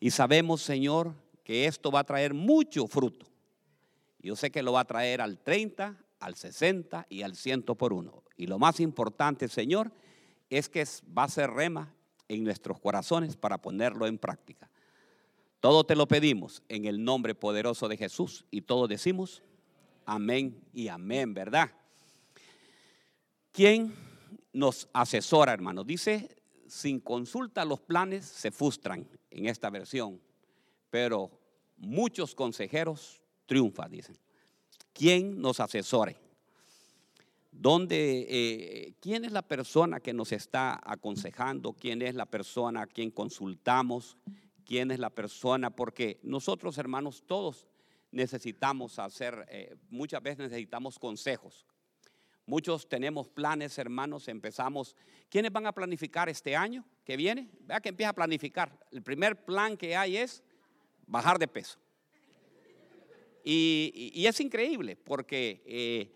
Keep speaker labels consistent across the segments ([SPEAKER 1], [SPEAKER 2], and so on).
[SPEAKER 1] Y sabemos, Señor, que esto va a traer mucho fruto. Yo sé que lo va a traer al 30, al 60 y al 100 por uno. Y lo más importante, Señor, es que va a ser rema en nuestros corazones para ponerlo en práctica. Todo te lo pedimos en el nombre poderoso de Jesús y todos decimos amén y amén, ¿verdad? ¿Quién nos asesora, hermano? Dice, sin consulta los planes se frustran en esta versión, pero muchos consejeros triunfan, dicen. ¿Quién nos asesore? ¿Dónde, eh, ¿Quién es la persona que nos está aconsejando? ¿Quién es la persona a quien consultamos? ¿Quién es la persona? Porque nosotros, hermanos, todos necesitamos hacer, eh, muchas veces necesitamos consejos. Muchos tenemos planes, hermanos, empezamos. ¿Quiénes van a planificar este año que viene? Vea que empieza a planificar. El primer plan que hay es bajar de peso. Y, es increíble porque eh,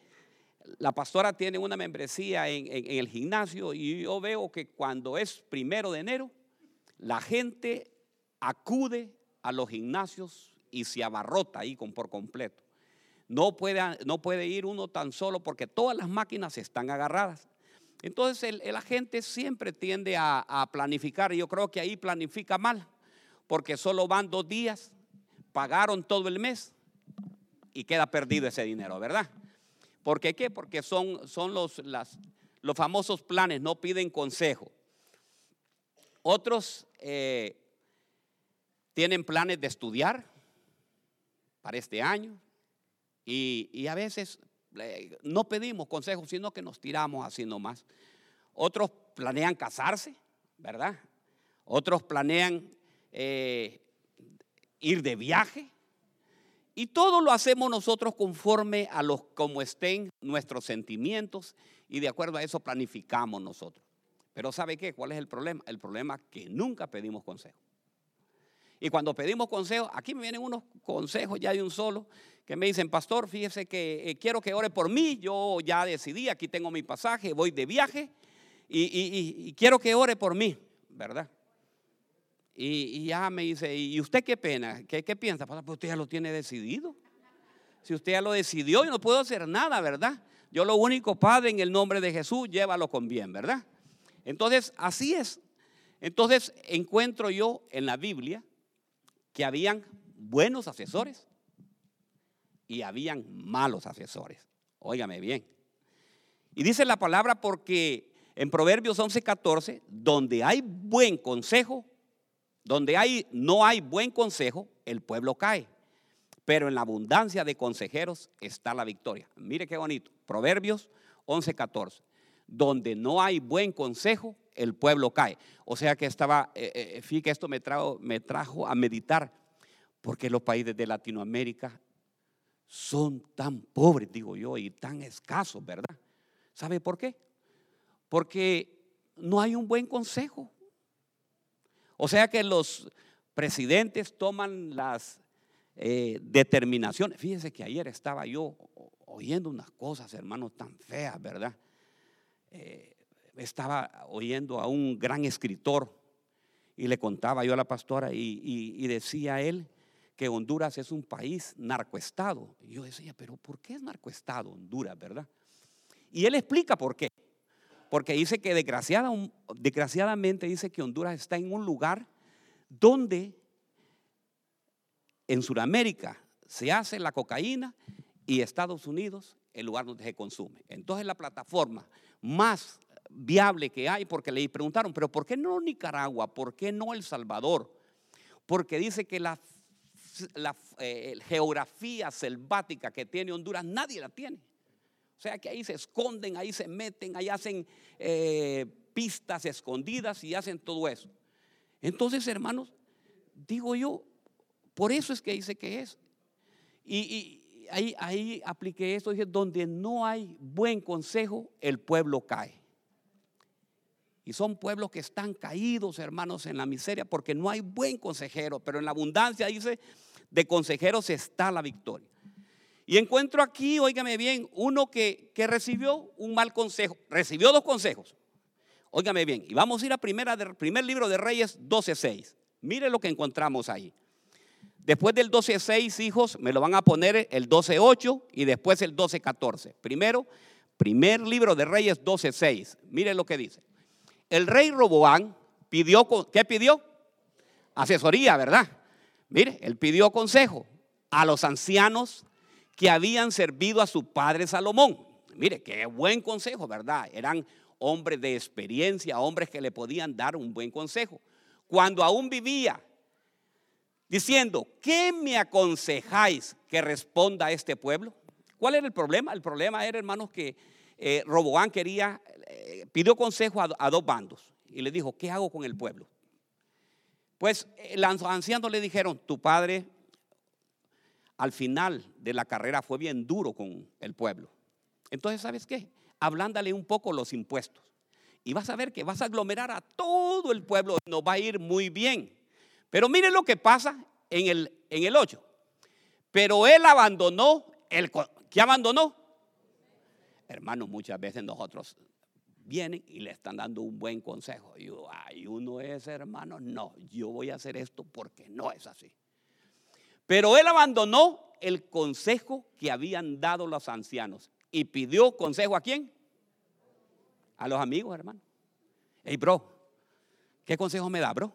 [SPEAKER 1] la pastora tiene una membresía en, el gimnasio y yo veo que cuando es primero de enero, la gente acude a los gimnasios y se abarrota ahí por completo. No puede, no puede ir uno tan solo porque todas las máquinas están agarradas. Entonces el, la gente siempre tiende a, planificar y yo creo que ahí planifica mal porque solo van dos días, pagaron todo el mes y queda perdido ese dinero, ¿verdad? ¿Por qué qué? Porque son, son los, los famosos planes, no piden consejo. Otros eh, tienen planes de estudiar para este año y, a veces eh, no pedimos consejos, sino que nos tiramos así nomás. Otros planean casarse, ¿verdad? Otros planean eh, ir de viaje. Y todo lo hacemos nosotros conforme a los como estén nuestros sentimientos y de acuerdo a eso planificamos nosotros. Pero ¿sabe qué? ¿Cuál es el problema? El problema es que nunca pedimos consejo. Y cuando pedimos consejo, aquí me vienen unos consejos ya de un solo que me dicen, pastor, fíjese que eh, quiero que ore por mí, yo ya decidí, aquí tengo mi pasaje, voy de viaje y, quiero que ore por mí, ¿verdad? Y, ya me dice, ¿y usted qué pena? ¿Qué, piensa? Pues usted ya lo tiene decidido. Si usted ya lo decidió, yo no puedo hacer nada, ¿verdad? Yo lo único, Padre, en el nombre de Jesús, llévalo con bien, ¿verdad? Entonces, así es. Entonces, encuentro yo en la Biblia que habían buenos asesores y habían malos asesores. Óigame bien. Y dice la palabra porque en Proverbios 11:14, donde hay buen consejo, donde hay, no hay buen consejo, el pueblo cae. Pero en la abundancia de consejeros está la victoria. Mire qué bonito. Proverbios 11:14. Donde no hay buen consejo, el pueblo cae. O sea que estaba, eh, eh, fíjate, esto me trajo, me trajo a meditar, porque los países de Latinoamérica son tan pobres, digo yo, y tan escasos, ¿verdad? ¿Sabe por qué? Porque no hay un buen consejo. O sea que los presidentes toman las eh, determinaciones. Fíjense que ayer estaba yo oyendo unas cosas, hermanos, tan feas, ¿verdad? Eh, estaba oyendo a un gran escritor y le contaba yo a la pastora y, y decía él que Honduras es un país narcoestado. Y yo decía, pero ¿por qué es narcoestado Honduras, verdad? Y él explica por qué. Porque dice que desgraciadamente dice que Honduras está en un lugar donde en Sudamérica se hace la cocaína y Estados Unidos el lugar donde se consume. Entonces la plataforma más viable que hay, porque le preguntaron, pero ¿por qué no Nicaragua? ¿Por qué no El Salvador? Porque dice que la, eh, geografía selvática que tiene Honduras nadie la tiene. O sea que ahí se esconden, ahí se meten, ahí hacen eh, pistas escondidas y hacen todo eso. Entonces, hermanos, digo yo, por eso es que dice que es. Y, ahí, ahí apliqué esto, dije, donde no hay buen consejo, el pueblo cae. Y son pueblos que están caídos, hermanos, en la miseria, porque no hay buen consejero, pero en la abundancia, dice, de consejeros está la victoria. Y encuentro aquí, óigame bien, uno que, recibió un mal consejo. Recibió dos consejos. Óigame bien. Y vamos a ir a primera, primer libro de Reyes 12.6. Mire lo que encontramos ahí. Después del 12.6 hijos, me lo van a poner el 12.8 y después el 12.14. Primero, primer libro de Reyes 12.6. Mire lo que dice. El rey Roboán pidió, ¿qué pidió? Asesoría, ¿verdad? Mire, él pidió consejo a los ancianos que habían servido a su padre Salomón. Mire, qué buen consejo, ¿verdad? Eran hombres de experiencia, hombres que le podían dar un buen consejo. Cuando aún vivía, diciendo, ¿qué me aconsejáis que responda a este pueblo? ¿Cuál era el problema? El problema era, hermanos, que eh, Roboán quería, eh, pidió consejo a, dos bandos y le dijo, ¿qué hago con el pueblo? Pues eh, los ancianos le dijeron, tu padre al final de la carrera fue bien duro con el pueblo. Entonces, ¿sabes qué? Hablándale un poco los impuestos. Y vas a ver que vas a aglomerar a todo el pueblo. Nos va a ir muy bien. Pero mire lo que pasa en el, en el 8. Pero él abandonó el... ¿Qué abandonó? Hermano, muchas veces nosotros vienen y le están dando un buen consejo. Y ay, uno es hermano, no, yo voy a hacer esto porque no es así. Pero él abandonó el consejo que habían dado los ancianos y pidió consejo a quién? A los amigos, hermano. Hey, bro, ¿qué consejo me da, bro?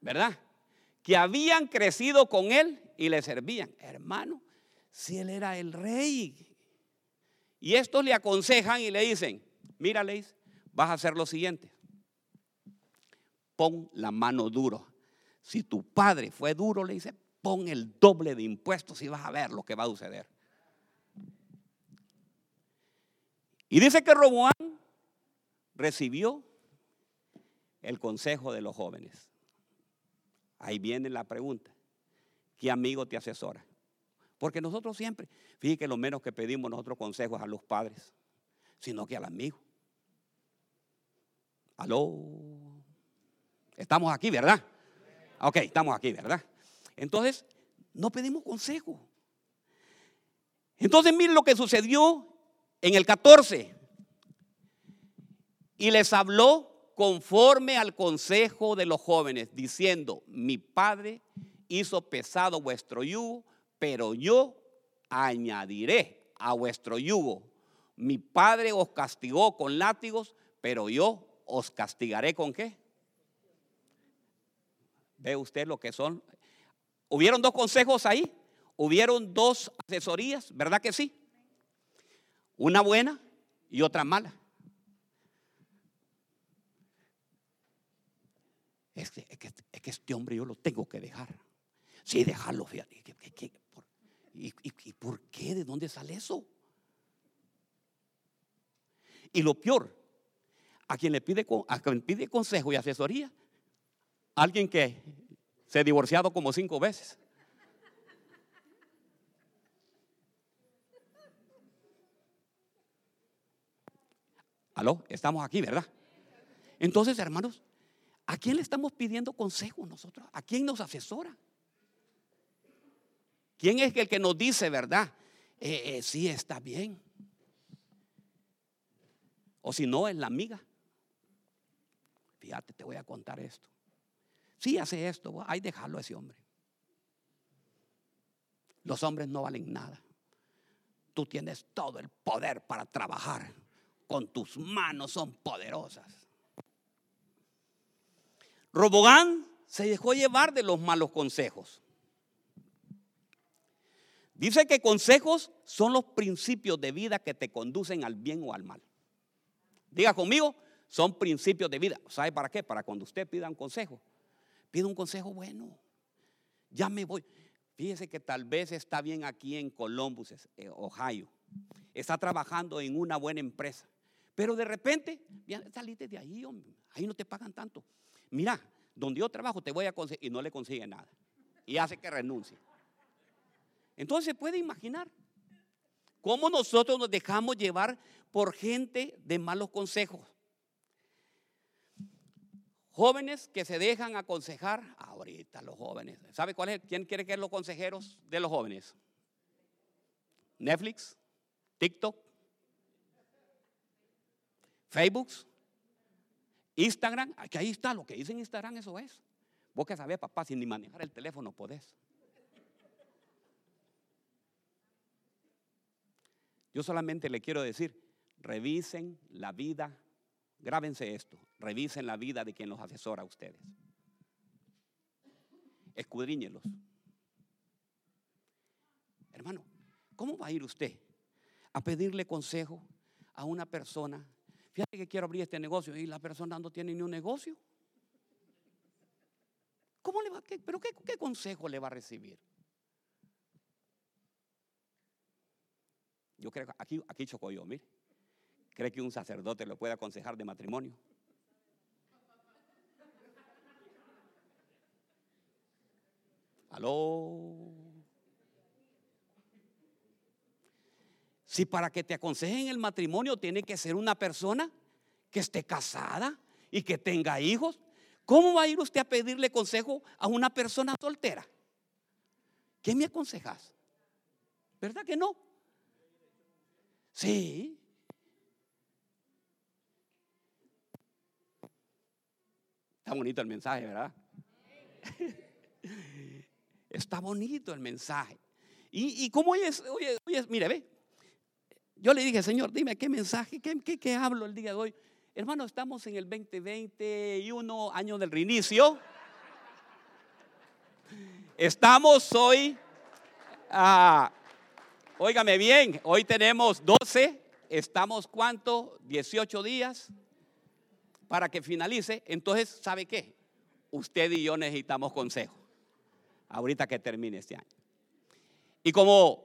[SPEAKER 1] ¿Verdad? Que habían crecido con él y le servían. Hermano, si él era el rey. Y estos le aconsejan y le dicen, mira, Leis, vas a hacer lo siguiente pon la mano duro. Si tu padre fue duro, le dice, pon el doble de impuestos y vas a ver lo que va a suceder. Y dice que Roboán recibió el consejo de los jóvenes. Ahí viene la pregunta. ¿Qué amigo te asesora? Porque nosotros siempre, fíjate que lo menos que pedimos nosotros consejos a los padres, sino que al amigo. Aló. Estamos aquí, ¿verdad? Ok, estamos aquí, ¿verdad? Entonces, no pedimos consejo. Entonces, miren lo que sucedió en el 14. Y les habló conforme al consejo de los jóvenes, diciendo, mi padre hizo pesado vuestro yugo, pero yo añadiré a vuestro yugo. Mi padre os castigó con látigos, pero yo os castigaré con qué? Ve usted lo que son. Hubieron dos consejos ahí, hubieron dos asesorías, ¿verdad que sí? Una buena y otra mala. Es que, este hombre yo lo tengo que dejar. Sí, dejarlo, fíjate. ¿Y, por qué? ¿De dónde sale eso? Y lo peor, a quien le pide, pide consejo y asesoría, Alguien que se ha divorciado como cinco veces. Aló, estamos aquí, ¿verdad? Entonces, hermanos, ¿a quién le estamos pidiendo consejo nosotros? ¿A quién nos asesora? ¿Quién es el que nos dice, verdad? Eh, eh, sí, está bien. O si no, es la amiga. Fíjate, te voy a contar esto. Si hace esto, hay dejarlo a ese hombre. Los hombres no valen nada. Tú tienes todo el poder para trabajar. Con tus manos son poderosas. Robogán se dejó llevar de los malos consejos. Dice que consejos son los principios de vida que te conducen al bien o al mal. Diga conmigo, son principios de vida. ¿Sabe para qué? Para cuando usted pida un consejo, Pido un consejo bueno. Ya me voy. Fíjese que tal vez está bien aquí en Columbus, eh, Ohio. Está trabajando en una buena empresa. Pero de repente, ya saliste de ahí. Ahí no te pagan tanto. Mira, donde yo trabajo te voy a conseguir. Y no le consigue nada. Y hace que renuncie. Entonces puede imaginar cómo nosotros nos dejamos llevar por gente de malos consejos. Jóvenes que se dejan aconsejar, ahorita los jóvenes. ¿Sabe cuál es? ¿Quién quiere que los consejeros de los jóvenes? Netflix, TikTok. Facebook, Instagram, aquí ahí está, lo que dice en Instagram, eso es. Vos que sabés, papá, sin ni manejar el teléfono podés. Yo solamente le quiero decir, revisen la vida, grábense esto, revisen la vida de quien los asesora a ustedes. Escudriñelos. Hermano, ¿cómo va a ir usted a pedirle consejo a una persona? Fíjate que quiero abrir este negocio y la persona no tiene ni un negocio. ¿Cómo le va? ¿Pero qué, qué consejo le va a recibir? Yo creo que aquí, aquí chocó yo, mire. ¿Cree que un sacerdote lo puede aconsejar de matrimonio? Aló. Si para que te aconsejen el matrimonio tiene que ser una persona que esté casada y que tenga hijos, ¿cómo va a ir usted a pedirle consejo a una persona soltera? ¿Qué me aconsejas? ¿Verdad que no? Sí. Está bonito el mensaje, ¿verdad? Está bonito el mensaje. Y, y como es, oye, oye, mire, ve. Yo le dije, Señor, dime qué mensaje, qué, qué, qué hablo el día de hoy. Hermano, estamos en el 2021, año del reinicio. Estamos hoy, ah, óigame bien, hoy tenemos 12, estamos cuánto, 18 días para que finalice. Entonces, ¿sabe qué? Usted y yo necesitamos consejo ahorita que termine este año. Y como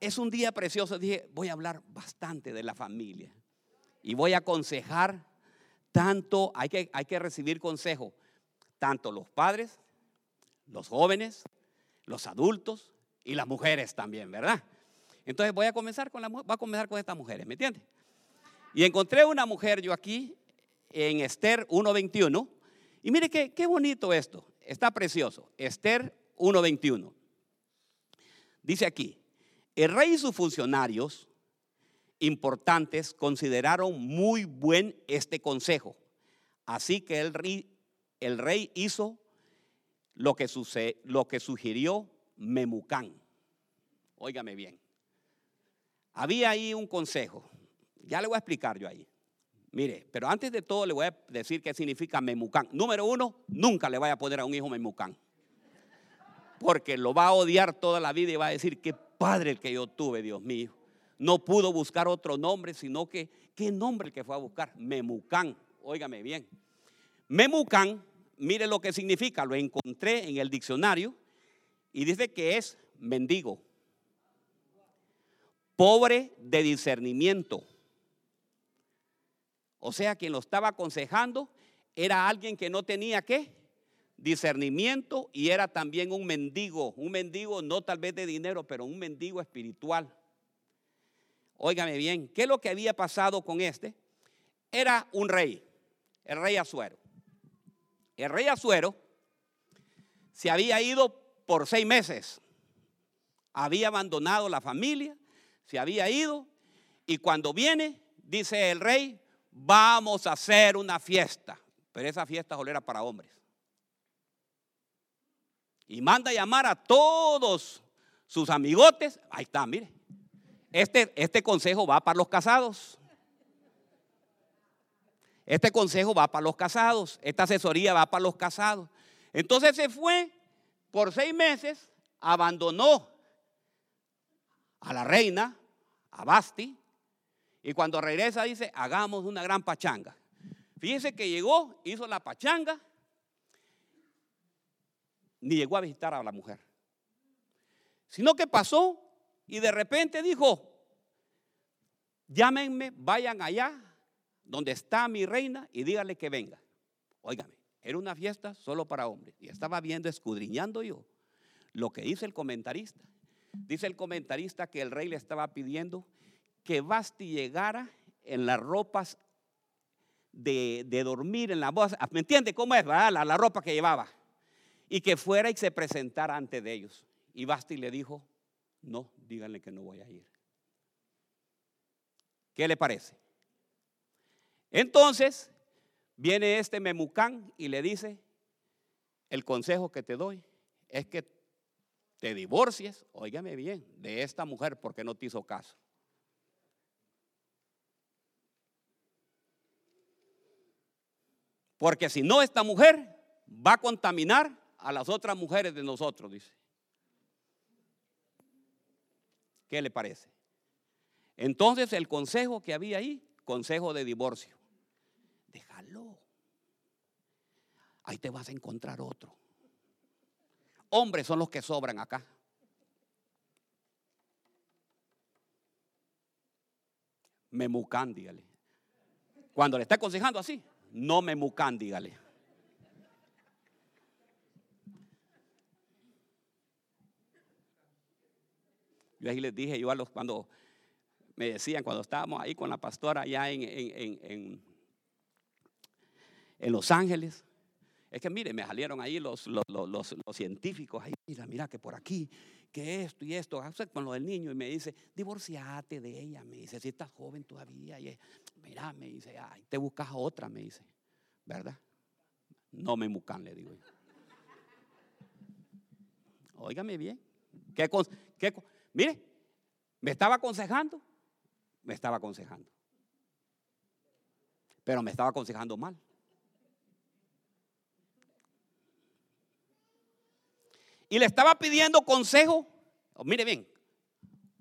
[SPEAKER 1] es un día precioso, dije, voy a hablar bastante de la familia y voy a aconsejar tanto, hay que, hay que recibir consejo, tanto los padres, los jóvenes, los adultos y las mujeres también, ¿verdad? Entonces voy a comenzar con la voy a comenzar con estas mujeres, ¿me entiendes? Y encontré una mujer yo aquí en Esther 1:21 y mire qué, qué bonito esto. Está precioso. Esther 1.21. Dice aquí, el rey y sus funcionarios importantes consideraron muy buen este consejo. Así que el rey, el rey hizo lo que, sucede, lo que sugirió Memucán. Óigame bien. Había ahí un consejo. Ya le voy a explicar yo ahí. Mire, pero antes de todo le voy a decir qué significa memucán. Número uno, nunca le vaya a poner a un hijo memucán. Porque lo va a odiar toda la vida y va a decir, qué padre el que yo tuve, Dios mío. No pudo buscar otro nombre, sino que, ¿qué nombre el que fue a buscar? Memucán. Óigame bien. Memucán, mire lo que significa. Lo encontré en el diccionario y dice que es mendigo, pobre de discernimiento o sea, quien lo estaba aconsejando era alguien que no tenía qué? Discernimiento y era también un mendigo, un mendigo no tal vez de dinero, pero un mendigo espiritual. Óigame bien, ¿qué es lo que había pasado con este? Era un rey, el rey Azuero. El rey Azuero se había ido por seis meses, había abandonado la familia, se había ido y cuando viene, dice el rey, vamos a hacer una fiesta. Pero esa fiesta solo era para hombres. Y manda a llamar a todos sus amigotes. Ahí está, mire. Este, este consejo va para los casados. Este consejo va para los casados. Esta asesoría va para los casados. Entonces se fue por seis meses, abandonó a la reina, a Basti, y cuando regresa dice, hagamos una gran pachanga. Fíjense que llegó, hizo la pachanga, ni llegó a visitar a la mujer. Sino que pasó y de repente dijo, llámenme, vayan allá donde está mi reina y díganle que venga. Óigame, era una fiesta solo para hombres. Y estaba viendo, escudriñando yo lo que dice el comentarista. Dice el comentarista que el rey le estaba pidiendo que Basti llegara en las ropas de, dormir, en la voz, ¿me entiende cómo es? La, la ropa que llevaba. Y que fuera y se presentara ante de ellos. Y Basti le dijo, no, díganle que no voy a ir. ¿Qué le parece? Entonces, viene este Memucán y le dice, el consejo que te doy es que te divorcies, óigame bien, de esta mujer porque no te hizo caso. Porque si no, esta mujer va a contaminar a las otras mujeres de nosotros, dice. ¿Qué le parece? Entonces el consejo que había ahí, consejo de divorcio. Déjalo. Ahí te vas a encontrar otro. Hombres son los que sobran acá. Me mucan, dígale. Cuando le está aconsejando así, no me mucan, dígale. Yo ahí les dije, yo a los cuando me decían, cuando estábamos ahí con la pastora allá en, en, en, Los Ángeles, es que mire, me salieron ahí los, los, los, científicos, ahí, mira, mira que por aquí, que esto y esto, con lo del niño, y me dice, divorciate de ella, me dice, si estás joven todavía, y, mira, me dice, ay, te buscas otra, me dice, ¿verdad? No me buscan, le digo yo. Óigame bien, ¿qué, qué, Mire, me estaba aconsejando, me estaba aconsejando. Pero me estaba aconsejando mal. Y le estaba pidiendo consejo. Oh, mire bien,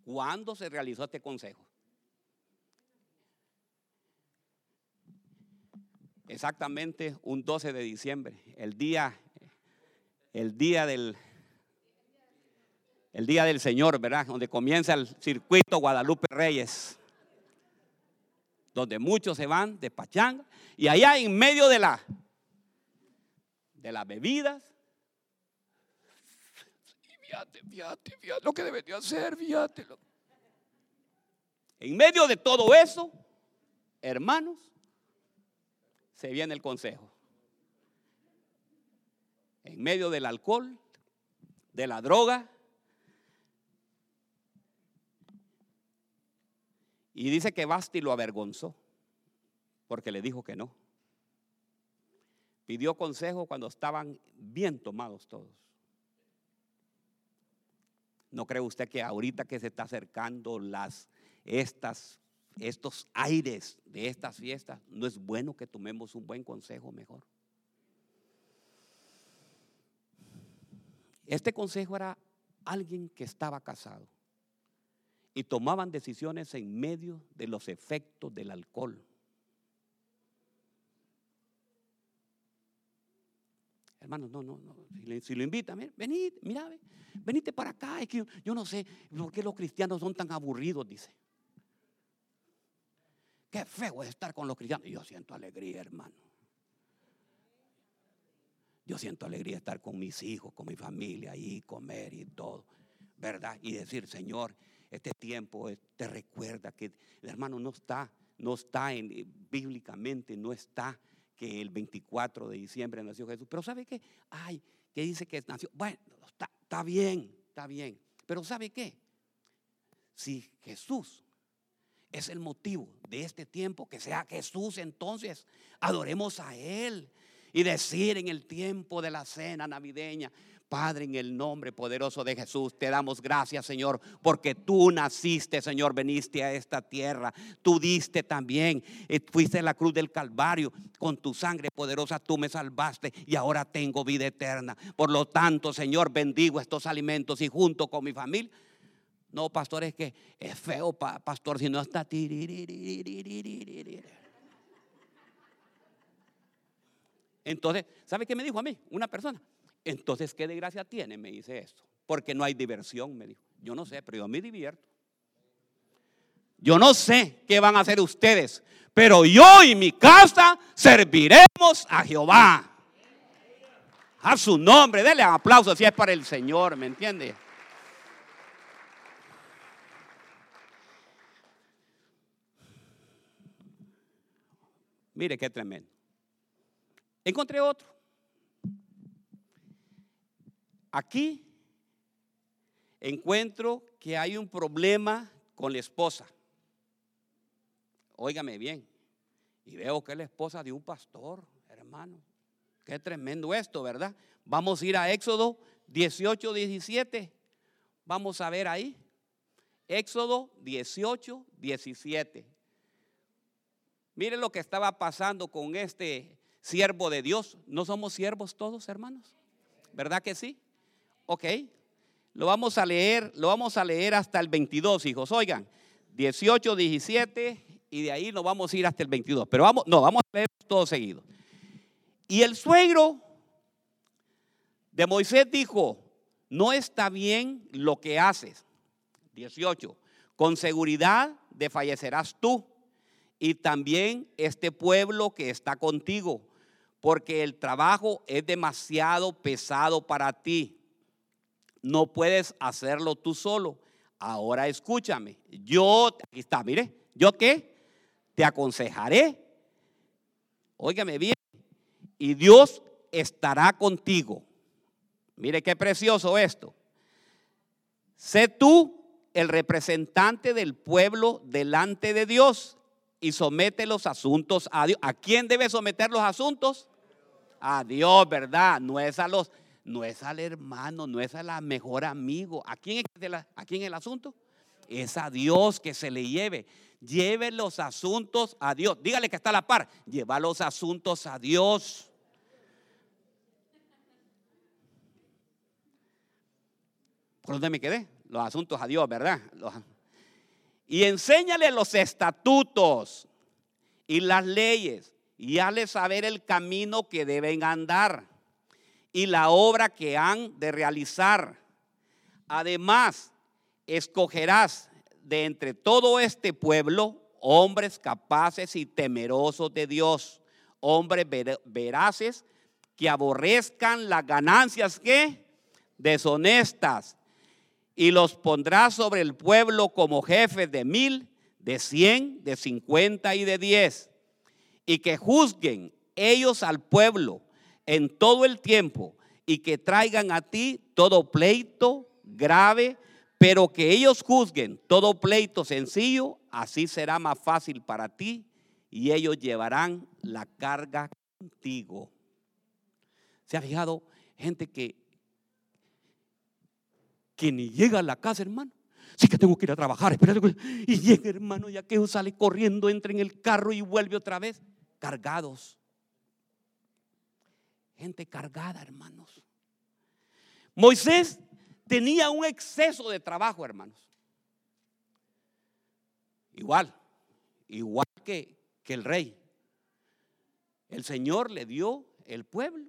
[SPEAKER 1] ¿cuándo se realizó este consejo? Exactamente un 12 de diciembre, el día, el día del, el día del Señor, ¿verdad? Donde comienza el circuito Guadalupe Reyes, donde muchos se van de pachanga y allá en medio de la de las bebidas, fíjate, fíjate, fíjate lo que debe de hacer, fíjate. En medio de todo eso, hermanos, se viene el consejo. En medio del alcohol, de la droga, Y dice que Basti lo avergonzó porque le dijo que no. Pidió consejo cuando estaban bien tomados todos. ¿No cree usted que ahorita que se está acercando las estas estos aires de estas fiestas, no es bueno que tomemos un buen consejo mejor? Este consejo era alguien que estaba casado y tomaban decisiones en medio de los efectos del alcohol. Hermanos, no, no, no. Si, lo invita, venid, mira, venite para acá. Es que yo, no sé por qué los cristianos son tan aburridos, dice. Qué feo es estar con los cristianos. Yo siento alegría, hermano. Yo siento alegría estar con mis hijos, con mi familia, ahí, comer y todo. ¿Verdad? Y decir, Señor, este tiempo te recuerda que el hermano no está, no está en, eh, bíblicamente, no está que el 24 de diciembre nació Jesús. Pero ¿sabe qué? Ay, que dice que nació. Bueno, está, bien, está bien. Pero ¿sabe qué? Si Jesús es el motivo de este tiempo, que sea Jesús, entonces adoremos a Él y decir en el tiempo de la cena navideña, Padre, en el nombre poderoso de Jesús, te damos gracias, Señor, porque tú naciste, Señor, veniste a esta tierra. Tú diste también, eh, fuiste la cruz del Calvario, con tu sangre poderosa tú me salvaste y ahora tengo vida eterna. Por lo tanto, Señor, bendigo estos alimentos y junto con mi familia. No, pastor, es que es feo, pastor, si no está. Entonces, ¿sabe qué me dijo a mí? Una persona. Entonces, ¿qué desgracia tiene? Me dice esto. Porque no hay diversión, me dijo. Yo no sé, pero yo me divierto. Yo no sé qué van a hacer ustedes, pero yo y mi casa serviremos a Jehová. A su nombre, denle un aplauso si es para el Señor, ¿me entiende? Mire qué tremendo. Encontré otro. Aquí encuentro que hay un problema con la esposa. Óigame bien. Y veo que es la esposa de un pastor, hermano. Qué tremendo esto, ¿verdad? Vamos a ir a Éxodo 18, 17. Vamos a ver ahí. Éxodo 18, 17. Miren lo que estaba pasando con este siervo de Dios. ¿No somos siervos todos, hermanos? ¿Verdad que sí? Ok. Lo vamos a leer, lo vamos a leer hasta el 22, hijos. Oigan, 18, 17 y de ahí nos vamos a ir hasta el 22. Pero vamos, no, vamos a leer todo seguido. Y el suegro de Moisés dijo, no está bien lo que haces. 18. Con seguridad desfallecerás tú y también este pueblo que está contigo, porque el trabajo es demasiado pesado para ti. No puedes hacerlo tú solo. Ahora escúchame. Yo, aquí está, mire, ¿yo qué? Te aconsejaré. Óigame bien. Y Dios estará contigo. Mire qué precioso esto. Sé tú el representante del pueblo delante de Dios y somete los asuntos a Dios. ¿A quién debe someter los asuntos? A Dios, ¿verdad? No es a los, no es al hermano, no es al mejor amigo. ¿A quién es a quién el asunto? Es a Dios que se le lleve. Lleve los asuntos a Dios. Dígale que está a la par. Lleva los asuntos a Dios. ¿Por dónde me quedé? Los asuntos a Dios, ¿verdad? y enséñale los estatutos y las leyes y hazle saber el camino que deben andar y la obra que han de realizar. Además, escogerás de entre todo este pueblo hombres capaces y temerosos de Dios, hombres veraces que aborrezcan las ganancias que deshonestas y los pondrá sobre el pueblo como jefes de mil, de cien, de cincuenta y de diez, y que juzguen ellos al pueblo en todo el tiempo y que traigan a ti todo pleito grave, pero que ellos juzguen todo pleito sencillo, así será más fácil para ti y ellos llevarán la carga contigo. ¿Se ha fijado gente que que ni llega a la casa, hermano. Sí que tengo que ir a trabajar, espérate. Y llega, hermano, y aquello sale corriendo, entra en el carro y vuelve otra vez, cargados. Gente cargada, hermanos. Moisés tenía un exceso de trabajo, hermanos. Igual, igual que, que el rey. El Señor le dio el pueblo.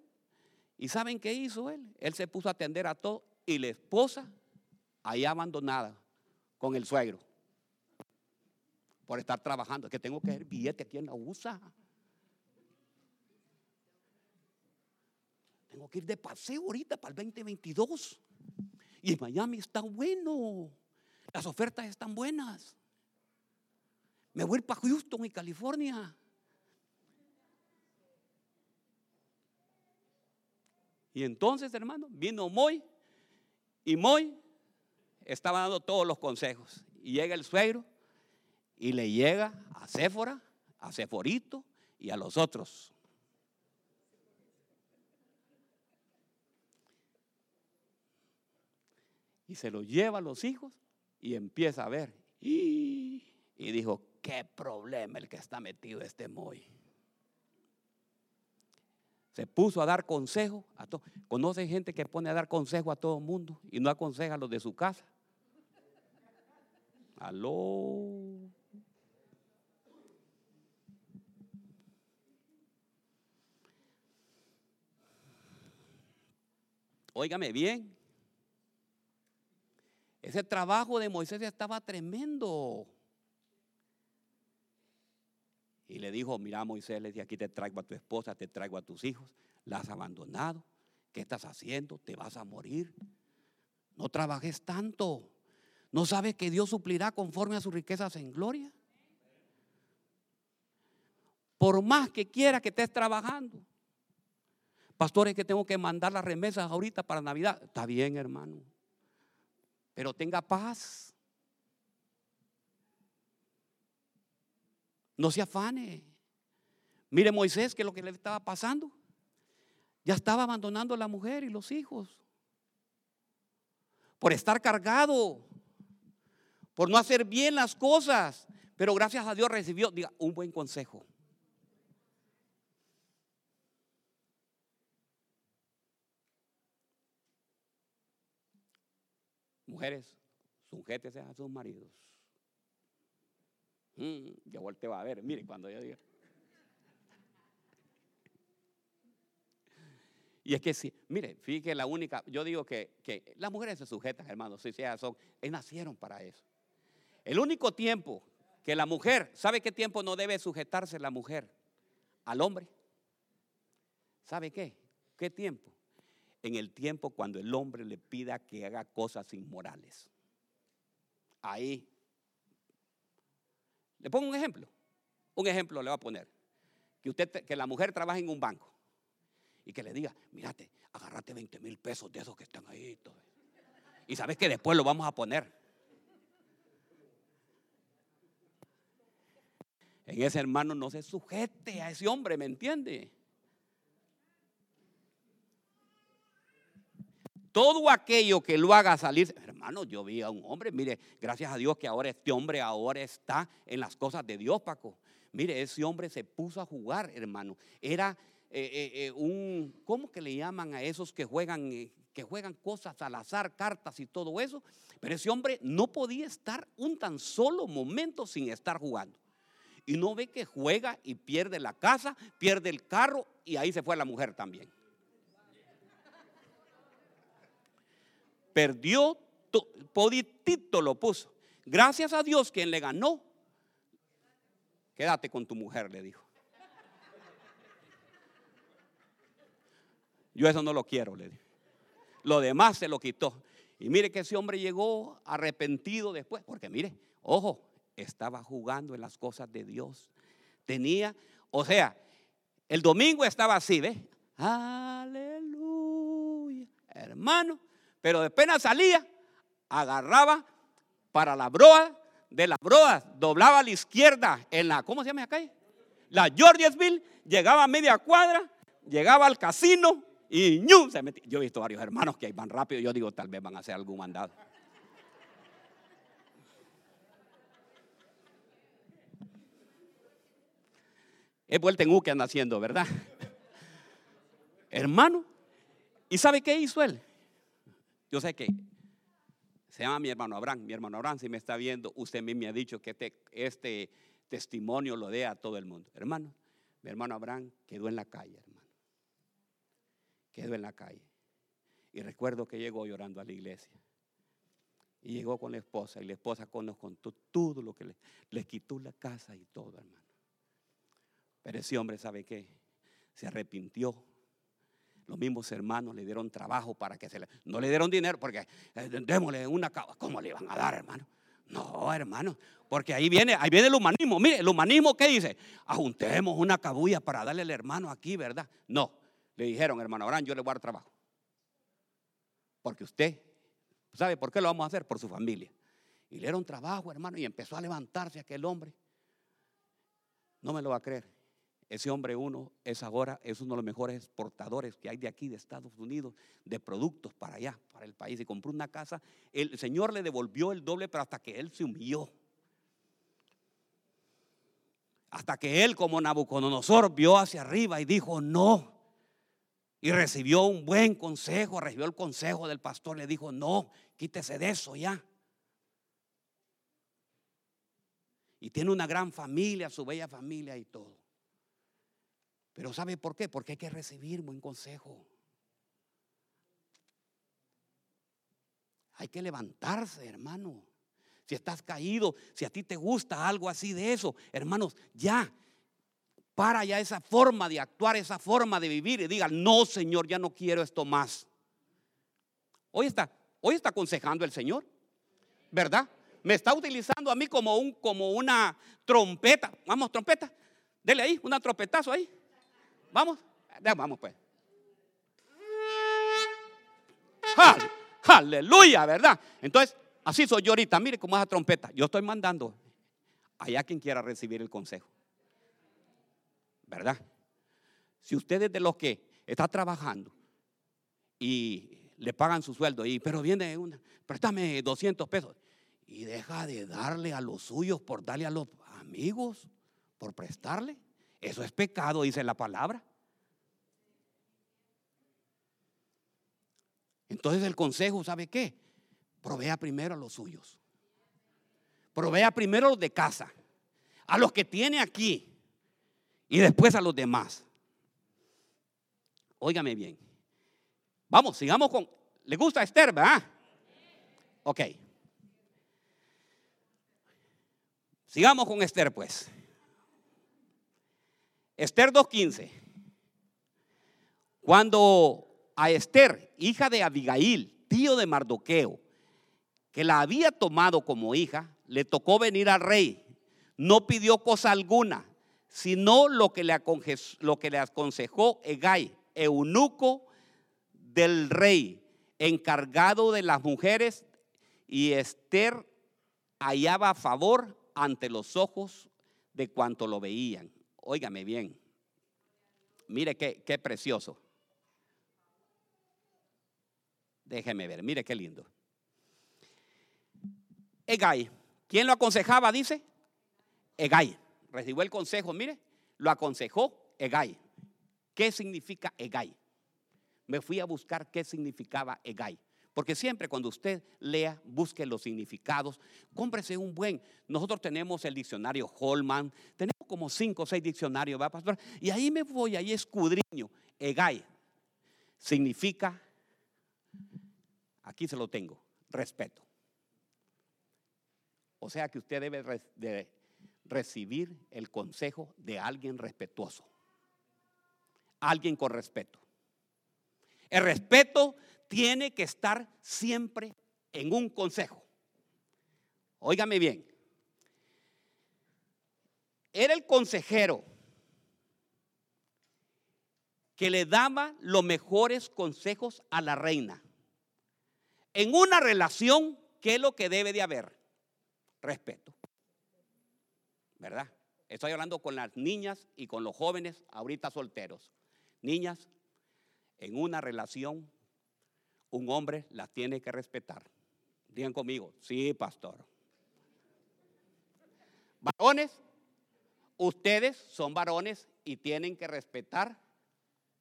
[SPEAKER 1] ¿Y saben qué hizo él? Él se puso a atender a todo y la esposa ahí abandonada con el suegro por estar trabajando. Es que tengo que ver billete aquí en la USA. Tengo que ir de paseo ahorita para el 2022. Y Miami está bueno. Las ofertas están buenas. Me voy a para Houston y California. Y entonces, hermano, vino Moy y Moy estaba dando todos los consejos. Y llega el suegro y le llega a Séfora, a Seforito y a los otros. Y se lo lleva a los hijos y empieza a ver. Y, dijo, qué problema el que está metido este Moy se puso a dar consejo a todos. Conoce gente que pone a dar consejo a todo el mundo y no aconseja a los de su casa. Aló. Óigame bien. Ese trabajo de Moisés estaba tremendo. Y le dijo, mira Moisés, le dije, aquí te traigo a tu esposa, te traigo a tus hijos, la has abandonado, ¿qué estás haciendo? Te vas a morir. No trabajes tanto. ¿No sabes que Dios suplirá conforme a sus riquezas en gloria? Por más que quiera que estés trabajando. Pastores, que tengo que mandar las remesas ahorita para Navidad. Está bien, hermano. Pero tenga paz. No se afane. Mire Moisés, que lo que le estaba pasando. Ya estaba abandonando a la mujer y los hijos. Por estar cargado. Por no hacer bien las cosas. Pero gracias a Dios recibió, diga, un buen consejo. Mujeres, sujétese a sus maridos. Mm, ya volteo a ver, mire cuando yo diga. Y es que sí, mire, fíjate la única, yo digo que, las mujeres se sujetan, hermanos, si sea son, eh, nacieron para eso. El único tiempo que la mujer, ¿sabe qué tiempo no debe sujetarse la mujer al hombre? ¿Sabe qué? ¿Qué tiempo? En el tiempo cuando el hombre le pida que haga cosas inmorales. Ahí. Le pongo un ejemplo. Un ejemplo le voy a poner. Que usted, que la mujer trabaja en un banco y que le diga, mírate, agárrate 20 mil pesos de esos que están ahí. Y sabes que después lo vamos a poner. En ese hermano no se sujete a ese hombre, ¿me entiende? Todo aquello que lo haga salir, hermano, yo vi a un hombre, mire, gracias a Dios que ahora este hombre ahora está en las cosas de Dios, Paco. Mire, ese hombre se puso a jugar, hermano. Era eh, eh, eh, un, ¿cómo que le llaman a esos que juegan, que juegan cosas al azar, cartas y todo eso? Pero ese hombre no podía estar un tan solo momento sin estar jugando. Y no ve que juega y pierde la casa, pierde el carro y ahí se fue la mujer también. Perdió, poditito lo puso. Gracias a Dios quien le ganó. Quédate con tu mujer, le dijo. Yo eso no lo quiero, le dije. Lo demás se lo quitó. Y mire que ese hombre llegó arrepentido después, porque mire, ojo, estaba jugando en las cosas de Dios. Tenía, o sea, el domingo estaba así, ¿ves? Aleluya, hermano. Pero de pena salía, agarraba para la broa, de la broa, doblaba a la izquierda en la, ¿cómo se llama esa calle? La Georgesville, llegaba a media cuadra, llegaba al casino, y ñu, se metió. Yo he visto varios hermanos que van rápido. Yo digo, tal vez van a hacer algún mandado. Es vuelta en U que anda haciendo, ¿verdad? Hermano. ¿Y sabe qué hizo él? Yo sé que se llama mi hermano Abraham. Mi hermano Abraham, si me está viendo, usted mismo me ha dicho que este, testimonio lo dé a todo el mundo. Hermano, mi hermano Abraham quedó en la calle quedó en la calle. Y recuerdo que llegó llorando a la iglesia. Y llegó con la esposa. Y la esposa nos contó todo lo que le, le quitó la casa y todo, hermano. Pero ese hombre, ¿sabe qué? Se arrepintió. Los mismos hermanos le dieron trabajo para que se le... No le dieron dinero porque eh, démosle una... ¿Cómo le iban a dar, hermano? No, hermano, porque ahí viene, ahí viene el humanismo. Mire, el humanismo ¿qué dice? Ajuntemos una cabulla para darle al hermano aquí, ¿verdad? No, le dijeron, hermano Abraham, yo le voy a dar trabajo. Porque usted, ¿sabe por qué lo vamos a hacer? Por su familia. Y le dieron trabajo, hermano, y empezó a levantarse aquel hombre. No me lo va a creer. Ese hombre uno es ahora, es uno de los mejores exportadores que hay de aquí, de Estados Unidos, de productos para allá, para el país. Y compró una casa. El Señor le devolvió el doble, pero hasta que él se humilló. Hasta que él, como Nabucodonosor, vio hacia arriba y dijo, no, y recibió un buen consejo, recibió el consejo del pastor, le dijo, no, quítese de eso ya. Y tiene una gran familia, su bella familia y todo. Pero ¿sabe por qué? Porque hay que recibir buen consejo. Hay que levantarse, hermano. Si estás caído, si a ti te gusta algo así de eso, hermanos, ya para ya esa forma de actuar, esa forma de vivir y diga, no Señor, ya no quiero esto más. Hoy está, hoy está aconsejando el Señor, ¿verdad? Me está utilizando a mí como, un, como una trompeta. Vamos, trompeta. Dele ahí, un trompetazo ahí. Vamos, vamos pues. Aleluya, ¿verdad? Entonces, así soy yo ahorita. Mire cómo es la trompeta. Yo estoy mandando allá quien quiera recibir el consejo. ¿verdad? Si usted es de los que está trabajando y le pagan su sueldo, y, pero viene una, préstame 200 pesos, y deja de darle a los suyos por darle a los amigos, por prestarle. Eso es pecado, dice la palabra. Entonces el consejo, ¿sabe qué? Provea primero a los suyos. Provea primero a los de casa, a los que tiene aquí y después a los demás. Óigame bien. Vamos, sigamos con. ¿Le gusta Esther, verdad? Ok. Sigamos con Esther, pues. Esther 2.15. Cuando a Esther, hija de Abigail, tío de Mardoqueo, que la había tomado como hija, le tocó venir al rey. No pidió cosa alguna, sino lo que le, aconsejó Egay, eunuco del rey, encargado de las mujeres, y Esther hallaba favor ante los ojos de cuanto lo veían. Óigame bien. Mire qué, qué precioso. Déjeme ver, mire qué lindo. Egay, ¿quién lo aconsejaba? Dice Egay. Recibió el consejo, mire, lo aconsejó Egay. ¿Qué significa Egay? Me fui a buscar qué significaba Egay. Porque siempre cuando usted lea, busque los significados, cómprese un buen. Nosotros tenemos el diccionario Holman, tenemos como cinco o seis diccionarios, ¿va, pastor? Y ahí me voy, ahí escudriño. Egay significa, aquí se lo tengo, respeto. O sea que usted debe de recibir el consejo de alguien respetuoso, alguien con respeto. El respeto tiene que estar siempre en un consejo. Óigame bien. Era el consejero que le daba los mejores consejos a la reina. En una relación, ¿qué es lo que debe de haber? Respeto. ¿Verdad? Estoy hablando con las niñas y con los jóvenes ahorita solteros. Niñas, en una relación un hombre la tiene que respetar. Digan conmigo, sí, pastor. Varones, ustedes son varones y tienen que respetar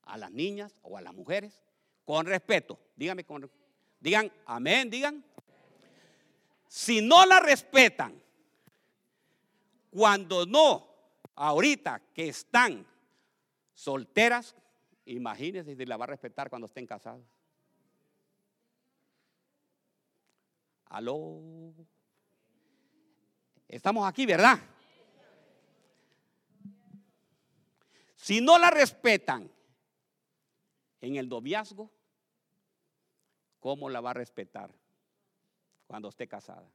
[SPEAKER 1] a las niñas o a las mujeres con respeto. Díganme con digan amén, digan. Si no la respetan, cuando no, ahorita que están solteras, imagínense si la va a respetar cuando estén casados. Aló. Estamos aquí, ¿verdad? Si no la respetan en el noviazgo, ¿cómo la va a respetar cuando esté casada?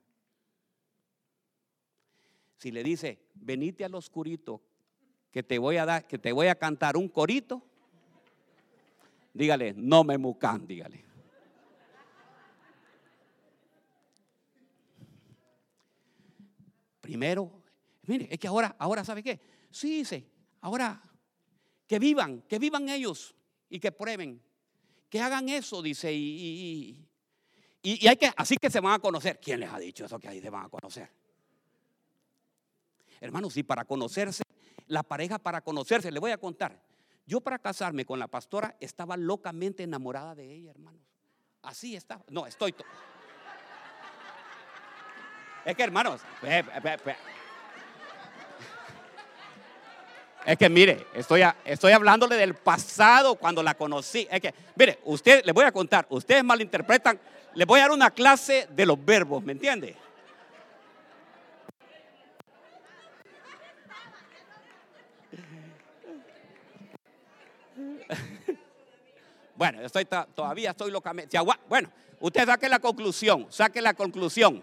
[SPEAKER 1] Si le dice, venite al oscurito, que te voy a dar, que te voy a cantar un corito, dígale, no me mucan, dígale. Primero, mire, es que ahora, ahora, ¿sabe qué? Sí, dice, ahora que vivan, que vivan ellos y que prueben, que hagan eso, dice, y, y, hay que, así que se van a conocer. ¿Quién les ha dicho eso que ahí se van a conocer? Hermanos, y para conocerse, la pareja para conocerse, le voy a contar. Yo para casarme con la pastora estaba locamente enamorada de ella, hermanos. Así estaba. No, estoy. Es que hermanos, es que mire, estoy, estoy hablándole del pasado cuando la conocí. Es que, mire, usted, le voy a contar, ustedes malinterpretan, les voy a dar una clase de los verbos, ¿me entiende? Bueno, estoy todavía estoy locamente. Bueno, usted saque la conclusión, saque la conclusión.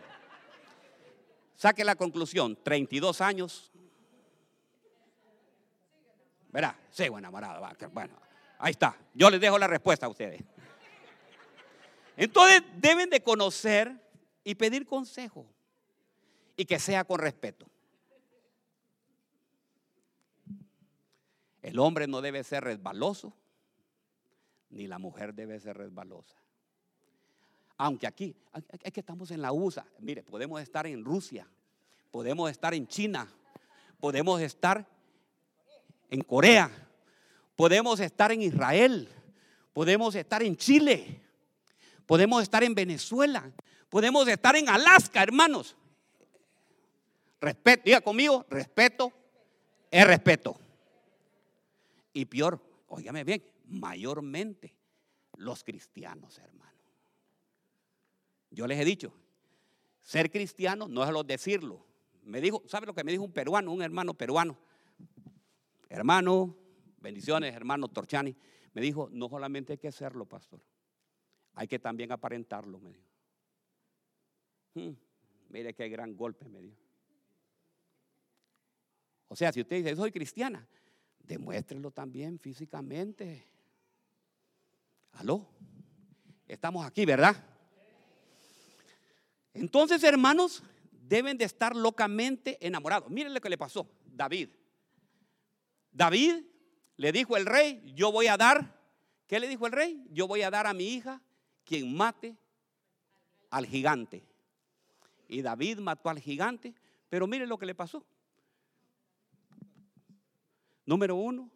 [SPEAKER 1] Saque la conclusión, 32 años. Verá, sí, buena marada. Bueno, ahí está. Yo les dejo la respuesta a ustedes. Entonces deben de conocer y pedir consejo. Y que sea con respeto. El hombre no debe ser resbaloso, ni la mujer debe ser resbalosa. Aunque aquí, es que estamos en la USA, mire, podemos estar en Rusia, podemos estar en China, podemos estar en Corea, podemos estar en Israel, podemos estar en Chile, podemos estar en Venezuela, podemos estar en Alaska, hermanos. Respeto, diga conmigo, respeto es respeto. Y peor, óigame bien, mayormente los cristianos, hermano. Yo les he dicho, ser cristiano no es lo decirlo. Me dijo, ¿sabe lo que me dijo un peruano, un hermano peruano? Hermano, bendiciones, hermano Torchani. Me dijo, no solamente hay que serlo, pastor. Hay que también aparentarlo, me dijo. Hmm, mire qué gran golpe me dio. O sea, si usted dice, soy cristiana, demuéstrelo también físicamente. Aló, estamos aquí, ¿verdad? Entonces, hermanos, deben de estar locamente enamorados. Miren lo que le pasó David. David le dijo el rey, yo voy a dar, ¿qué le dijo el rey? Yo voy a dar a mi hija quien mate al gigante. Y David mató al gigante, pero miren lo que le pasó. Número uno,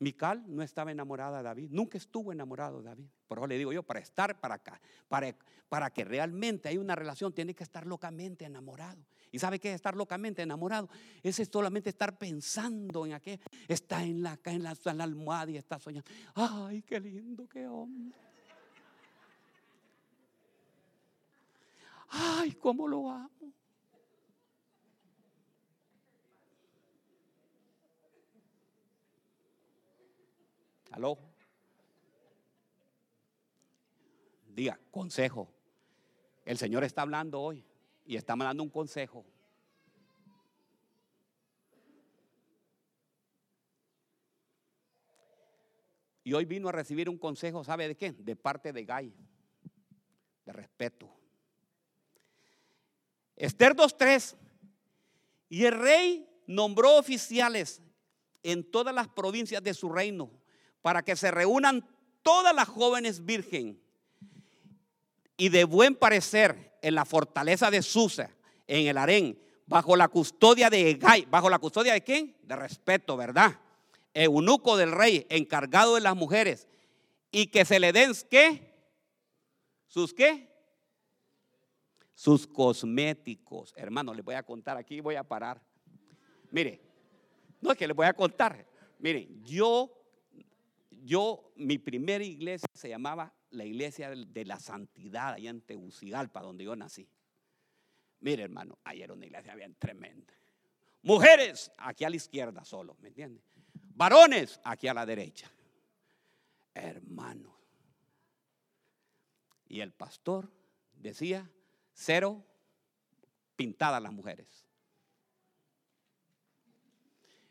[SPEAKER 1] Mical no estaba enamorada de David, nunca estuvo enamorado de David. Por eso le digo yo, para estar para acá, para, para que realmente hay una relación, tiene que estar locamente enamorado. ¿Y sabe qué es estar locamente enamorado? Es solamente estar pensando en aquel, está en la, en la, en la almohada y está soñando. Ay, qué lindo, qué hombre. Ay, cómo lo amo. Aló. Diga, consejo. El Señor está hablando hoy y está dando un consejo. Y hoy vino a recibir un consejo, ¿sabe de qué? De parte de Gay, de respeto. Esther 2.3. Y el rey nombró oficiales en todas las provincias de su reino para que se reúnan todas las jóvenes virgen y de buen parecer en la fortaleza de Susa, en el harén, bajo la custodia de Egay, bajo la custodia de quién? De respeto, ¿verdad? Eunuco del rey, encargado de las mujeres, y que se le den qué? ¿Sus qué? Sus cosméticos. Hermano, les voy a contar aquí, voy a parar. Mire, no es que les voy a contar. Miren, yo yo, mi primera iglesia se llamaba la iglesia de la santidad allá en Tegucigalpa, donde yo nací. Mire, hermano, ayer una iglesia bien tremenda. Mujeres, aquí a la izquierda solo, ¿me entiende? Varones, aquí a la derecha. Hermano. Y el pastor decía, cero, pintadas las mujeres.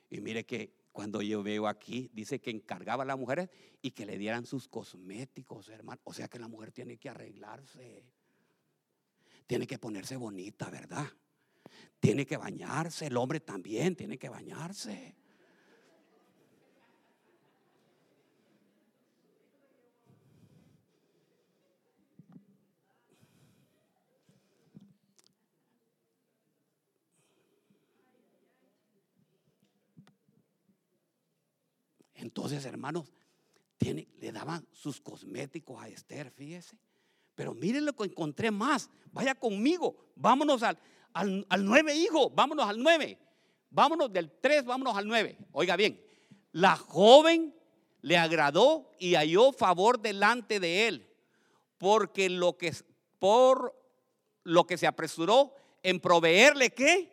[SPEAKER 1] Y mire que cuando yo veo aquí, dice que encargaba a las mujeres y que le dieran sus cosméticos, hermano. O sea que la mujer tiene que arreglarse. Tiene que ponerse bonita, ¿verdad? Tiene que bañarse. El hombre también tiene que bañarse. Entonces, hermanos, le daban sus cosméticos a Esther, fíjese. Pero miren lo que encontré más. Vaya conmigo. Vámonos al, al, al 9, hijo. Vámonos al 9. Vámonos del 3, vámonos al 9. Oiga bien. La joven le agradó y halló favor delante de él. Porque lo que, por lo que se apresuró en proveerle qué?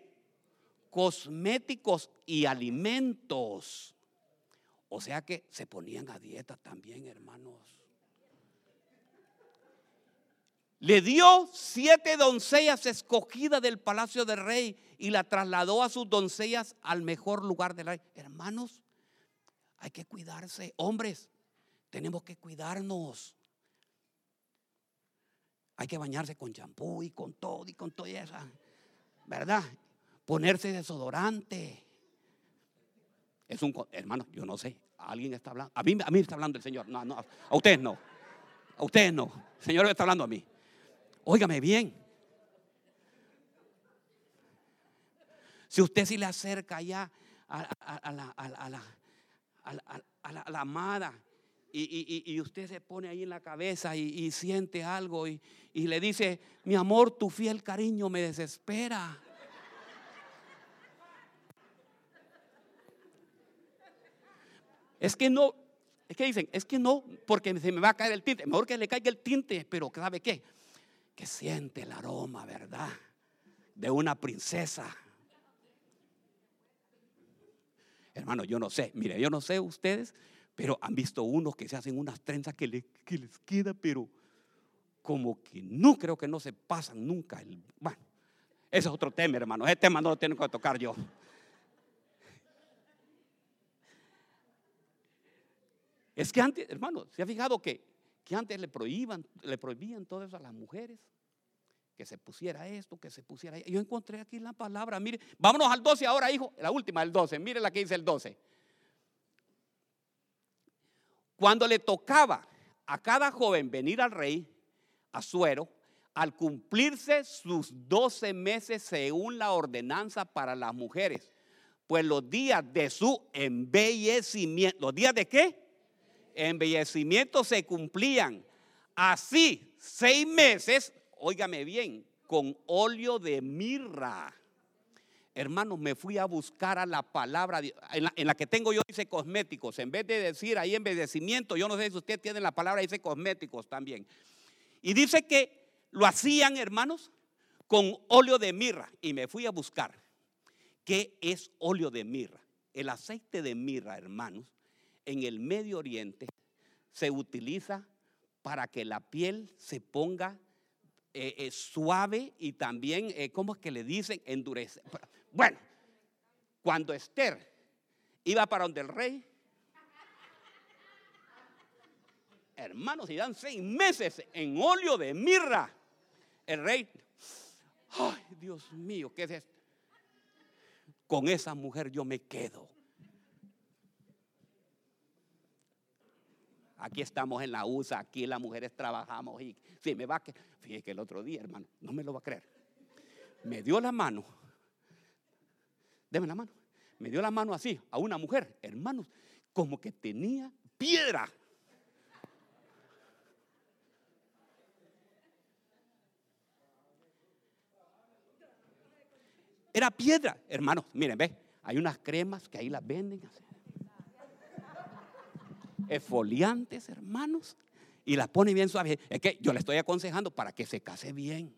[SPEAKER 1] Cosméticos y alimentos. O sea que se ponían a dieta también, hermanos. Le dio siete doncellas escogidas del palacio del rey y la trasladó a sus doncellas al mejor lugar del rey. Hermanos, hay que cuidarse. Hombres, tenemos que cuidarnos. Hay que bañarse con champú y con todo y con todo eso. ¿Verdad? Ponerse desodorante. Es un, hermano, yo no sé, alguien está hablando. A mí, a mí está hablando el Señor. No, no, a ustedes no. A ustedes no. El Señor está hablando a mí. Óigame bien. Si usted se le acerca ya a, la, la, amada y, usted se pone ahí en la cabeza y, siente algo y, le dice, mi amor, tu fiel cariño me desespera. Es que no, es que dicen, es que no, porque se me va a caer el tinte. Mejor que le caiga el tinte, pero ¿sabe qué? Que siente el aroma, ¿verdad? De una princesa. Hermano, yo no sé, mire, yo no sé ustedes, pero han visto unos que se hacen unas trenzas que, les queda, pero como que no creo que no se pasan nunca. El, bueno, ese es otro tema, hermano. Ese tema no lo tengo que tocar yo. Es que antes, hermano, ¿se ha fijado que, que antes le prohíban, le prohibían todo eso a las mujeres? Que se pusiera esto, que se pusiera. Yo encontré aquí la palabra, mire, vámonos al 12 ahora, hijo, la última, el 12, mire la que dice el 12. Cuando le tocaba a cada joven venir al rey, a suero, al cumplirse sus 12 meses según la ordenanza para las mujeres, pues los días de su embellecimiento, ¿los días de qué? Embellecimientos se cumplían. Así, seis meses, óigame bien, con óleo de mirra. Hermanos, me fui a buscar a la palabra, en la, que tengo yo dice cosméticos, en vez de decir ahí embellecimiento, yo no sé si usted tiene la palabra, dice cosméticos también. Y dice que lo hacían, hermanos, con óleo de mirra. Y me fui a buscar qué es óleo de mirra. El aceite de mirra, hermanos, en el Medio Oriente se utiliza para que la piel se ponga eh, eh, suave y también, eh, ¿cómo es que le dicen? Endurece. Bueno, cuando Esther iba para donde el rey, hermanos, y dan seis meses en óleo de mirra, el rey, ay Dios mío, ¿qué es esto? Con esa mujer yo me quedo. Aquí estamos en la USA, aquí las mujeres trabajamos y si me va a fíjese que el otro día, hermano, no me lo va a creer. Me dio la mano. Deme la mano. Me dio la mano así a una mujer, hermanos, como que tenía piedra. Era piedra, hermanos. Miren, ve, hay unas cremas que ahí las venden así esfoliantes, hermanos, y las pone bien suaves. Es que yo le estoy aconsejando para que se case bien.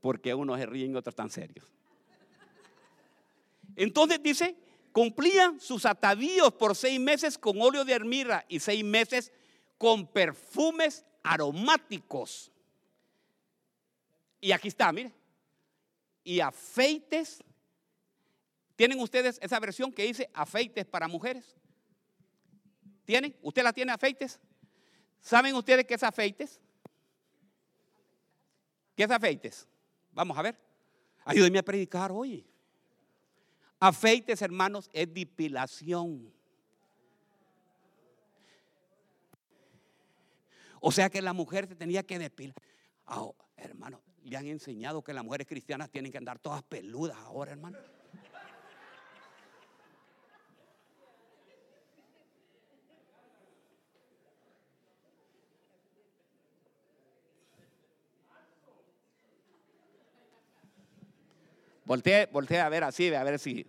[SPEAKER 1] Porque unos se ríen y otros están serios. Entonces dice, cumplían sus atavíos por seis meses con óleo de hermira y seis meses con perfumes aromáticos. Y aquí está, mire. Y afeites. ¿Tienen ustedes esa versión que dice afeites para mujeres? ¿Tienen? ¿Usted la tiene afeites? ¿Saben ustedes qué es afeites? ¿Qué es afeites? Vamos a ver. Ayúdenme a predicar hoy. Afeites, hermanos, es depilación. O sea que la mujer se tenía que depilar. hermano, le han enseñado que las mujeres cristianas tienen que andar todas peludas ahora, hermano. Voltea, a ver así, a ver si.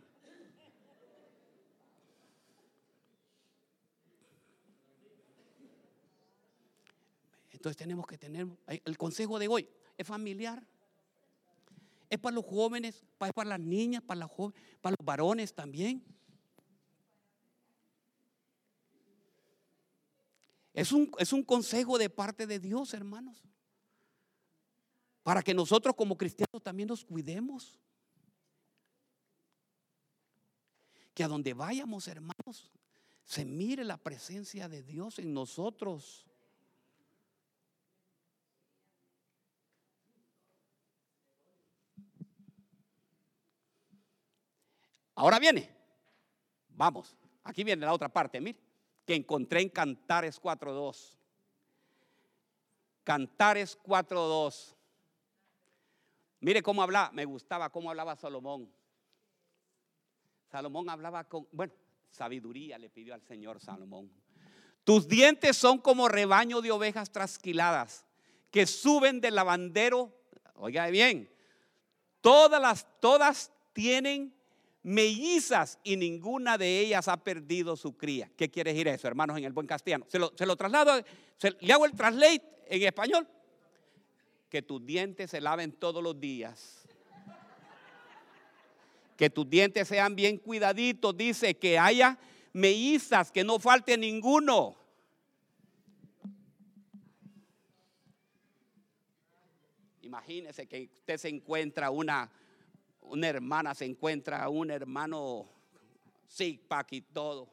[SPEAKER 1] Entonces tenemos que tener el consejo de hoy es familiar. Es para los jóvenes, es para las niñas, para, para los varones también. Es un, es un consejo de parte de Dios, hermanos. Para que nosotros como cristianos también nos cuidemos. Que a donde vayamos, hermanos, se mire la presencia de Dios en nosotros. Ahora viene. Vamos. Aquí viene la otra parte, mire. Que encontré en Cantares 4.2. Cantares 4.2. Mire cómo hablaba. Me gustaba cómo hablaba Salomón. Salomón hablaba con, bueno, sabiduría le pidió al Señor Salomón. Tus dientes son como rebaño de ovejas trasquiladas que suben del lavandero. Oiga bien, todas las, todas tienen mellizas y ninguna de ellas ha perdido su cría. ¿Qué quiere decir eso, hermanos, en el buen castellano? Se lo, traslado, le hago el translate en español. Que tus dientes se laven todos los días. Que tus dientes sean bien cuidaditos. Dice que haya mellizas, que no falte ninguno. Imagínese que usted se encuentra una, una hermana, se encuentra un hermano pack y todo.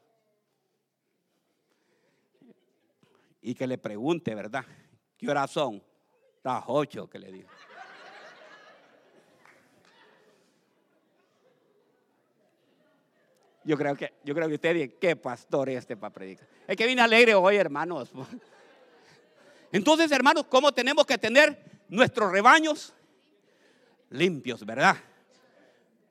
[SPEAKER 1] Y que le pregunte, ¿verdad? ¿Qué horas son? Las ocho que le digo. Yo creo que, yo creo que usted dice, qué pastor este para predicar. Es que viene alegre hoy, hermanos. Entonces, hermanos, ¿cómo tenemos que tener nuestros rebaños limpios, ¿verdad?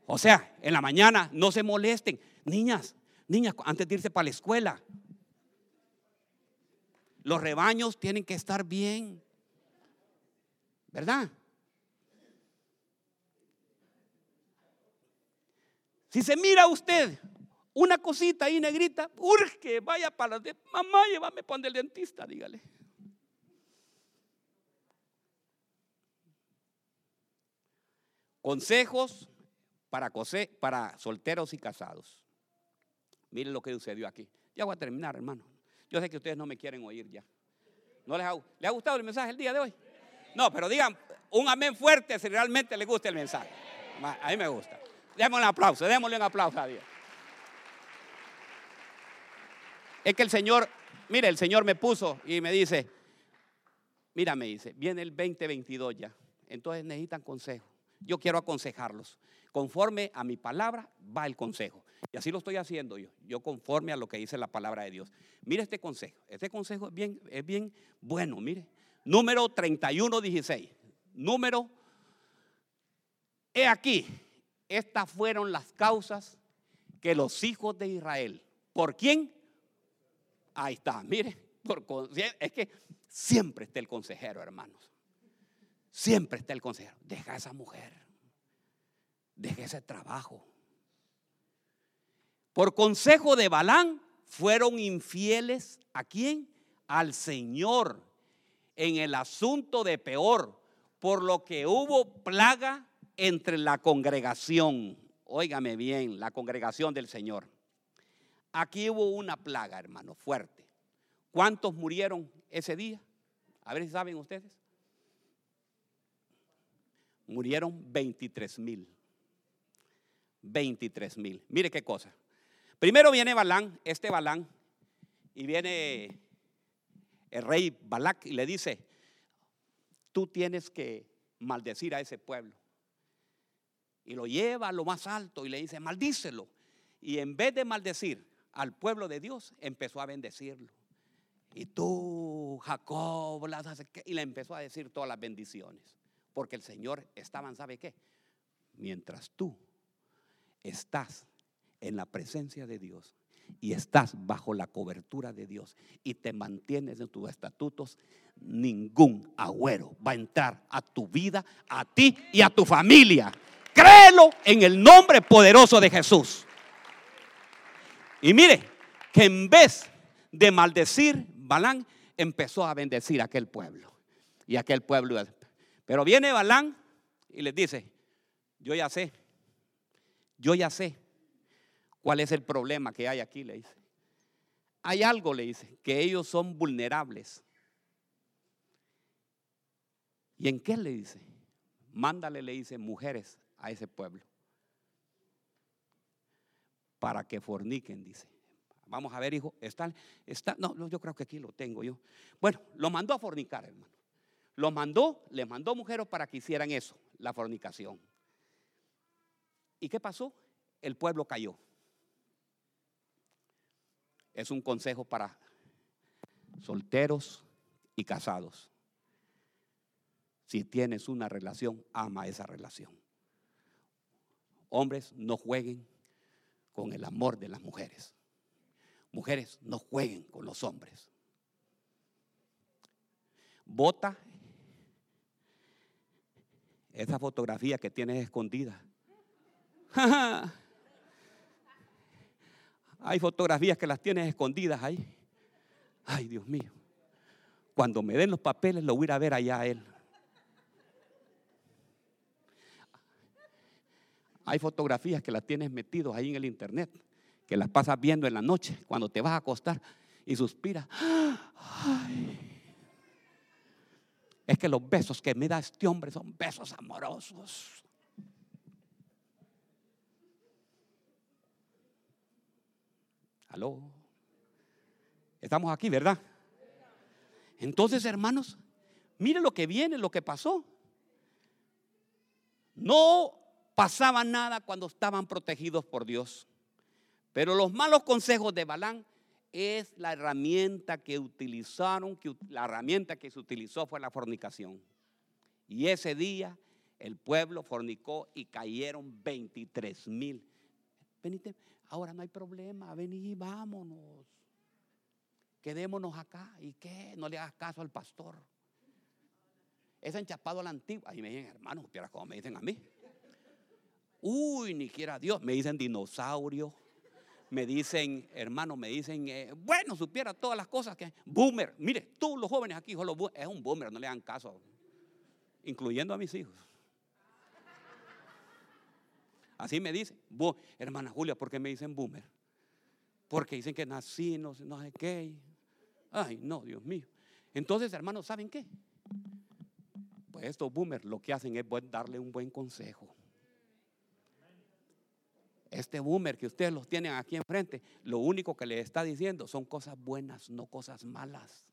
[SPEAKER 1] O sea, en la mañana no se molesten. Niñas, niñas, antes de irse para la escuela, los rebaños tienen que estar bien, ¿verdad? Si se mira usted una cosita ahí negrita, urge, vaya para la mamá, llévame para el dentista, dígale. Consejos para, para solteros y casados. Miren lo que sucedió aquí. Ya voy a terminar, hermano. Yo sé que ustedes no me quieren oír ya. ¿No ¿Les ha gustado el mensaje el día de hoy? No, pero digan un amén fuerte si realmente les gusta el mensaje. A mí me gusta. Démosle un aplauso, démosle un aplauso a Dios. Es que el Señor, mire, el Señor me puso y me dice, mira, me dice, viene el 2022 ya. Entonces necesitan consejo. Yo quiero aconsejarlos. Conforme a mi palabra va el consejo. Y así lo estoy haciendo yo. Yo conforme a lo que dice la palabra de Dios. Mire este consejo. Este consejo es bien, es bien bueno. Mire. Número 31, 16. Número. He aquí. Estas fueron las causas que los hijos de Israel. ¿Por quién? Ahí está. Mire. Por, es que siempre está el consejero, hermanos. Siempre está el consejero. Deja a esa mujer. Deja ese trabajo. Por consejo de Balán, fueron infieles a quién? Al Señor en el asunto de peor, por lo que hubo plaga entre la congregación. Óigame bien, la congregación del Señor. Aquí hubo una plaga, hermano, fuerte. ¿Cuántos murieron ese día? A ver si saben ustedes murieron 23 mil. 23 mil. Mire qué cosa. Primero viene Balán, este Balán, y viene el rey Balac y le dice, tú tienes que maldecir a ese pueblo. Y lo lleva a lo más alto y le dice, maldícelo. Y en vez de maldecir al pueblo de Dios, empezó a bendecirlo. Y tú, Jacob, y le empezó a decir todas las bendiciones. Porque el Señor estaba, ¿sabe qué? Mientras tú estás en la presencia de Dios y estás bajo la cobertura de Dios y te mantienes en tus estatutos, ningún agüero va a entrar a tu vida, a ti y a tu familia. Créelo en el nombre poderoso de Jesús. Y mire, que en vez de maldecir, Balán empezó a bendecir a aquel pueblo. Y aquel pueblo pero viene Balán y les dice, yo ya sé, yo ya sé cuál es el problema que hay aquí, le dice. Hay algo, le dice, que ellos son vulnerables. ¿Y en qué le dice? Mándale, le dice, mujeres a ese pueblo. Para que forniquen, dice. Vamos a ver, hijo, está, está, no, yo creo que aquí lo tengo yo. Bueno, lo mandó a fornicar, hermano. Los mandó, les mandó mujeres para que hicieran eso, la fornicación. ¿Y qué pasó? el pueblo cayó. Es un consejo para solteros y casados. Si tienes una relación, ama esa relación. Hombres, no jueguen con el amor de las mujeres. Mujeres, no jueguen con los hombres. Bota esa fotografía que tienes escondida. Hay fotografías que las tienes escondidas ahí. Ay, Dios mío. Cuando me den los papeles, lo voy a ir a ver allá a él. Hay fotografías que las tienes metidos ahí en el internet, que las pasas viendo en la noche, cuando te vas a acostar y suspiras. Es que los besos que me da este hombre son besos amorosos. Aló. Estamos aquí, ¿verdad? Entonces, hermanos, mire lo que viene, lo que pasó. No pasaba nada cuando estaban protegidos por Dios. Pero los malos consejos de Balán es la herramienta que utilizaron, que la herramienta que se utilizó fue la fornicación. Y ese día el pueblo fornicó y cayeron 23 mil. Venite, ahora no hay problema, vení, vámonos. Quedémonos acá. ¿Y qué? No le hagas caso al pastor. Es enchapado a la antigua. Y me dicen, hermano, como me dicen a mí. Uy, ni quiera Dios. Me dicen dinosaurio. Me dicen, hermano, me dicen, eh, bueno, supiera todas las cosas que. Boomer. Mire, todos los jóvenes aquí, es un boomer, no le hagan caso. Incluyendo a mis hijos. Así me dicen. Hermana Julia, ¿por qué me dicen boomer? Porque dicen que nací, no, no sé qué. Ay, no, Dios mío. Entonces, hermanos, ¿saben qué? Pues estos boomers lo que hacen es darle un buen consejo. Este boomer que ustedes los tienen aquí enfrente, lo único que le está diciendo son cosas buenas, no cosas malas.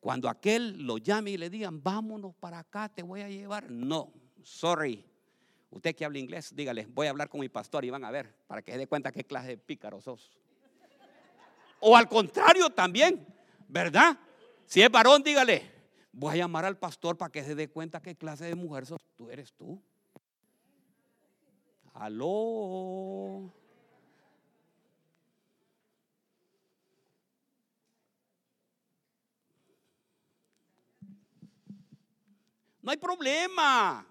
[SPEAKER 1] Cuando aquel lo llame y le digan, vámonos para acá, te voy a llevar. No, sorry. Usted que habla inglés, dígale, voy a hablar con mi pastor y van a ver, para que se dé cuenta qué clase de pícaro sos. O al contrario también, ¿verdad? Si es varón, dígale, voy a llamar al pastor para que se dé cuenta qué clase de mujer sos. Tú eres tú. Aló. No hay problema.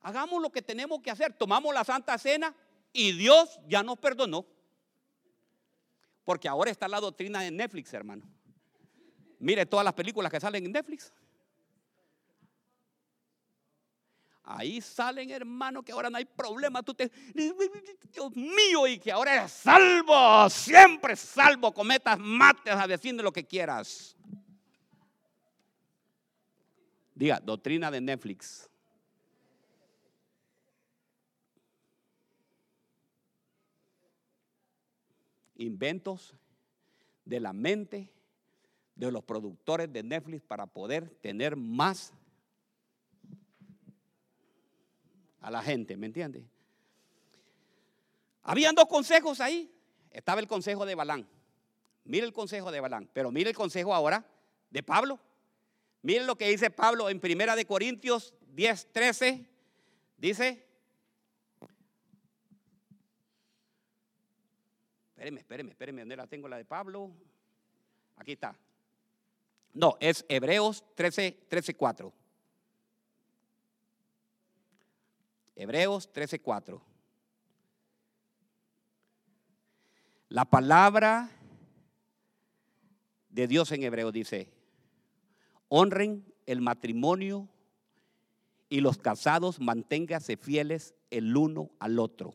[SPEAKER 1] Hagamos lo que tenemos que hacer. Tomamos la Santa Cena y Dios ya nos perdonó. Porque ahora está la doctrina de Netflix, hermano. Mire todas las películas que salen en Netflix. Ahí salen, hermano, que ahora no hay problema. Tú te, Dios mío, y que ahora eres salvo, siempre salvo. Cometas, mates, a lo que quieras. Diga, doctrina de Netflix. Inventos de la mente de los productores de Netflix para poder tener más a la gente, ¿me entiende? Habían dos consejos ahí. Estaba el consejo de Balán. Mire el consejo de Balán, pero mire el consejo ahora de Pablo. Mire lo que dice Pablo en Primera de Corintios 10, 13. Dice, espéreme, espéreme, espéreme, ¿dónde la tengo la de Pablo? Aquí está. No, es Hebreos 13, 13, 4. Hebreos 13:4. La palabra de Dios en hebreo dice, honren el matrimonio y los casados manténganse fieles el uno al otro.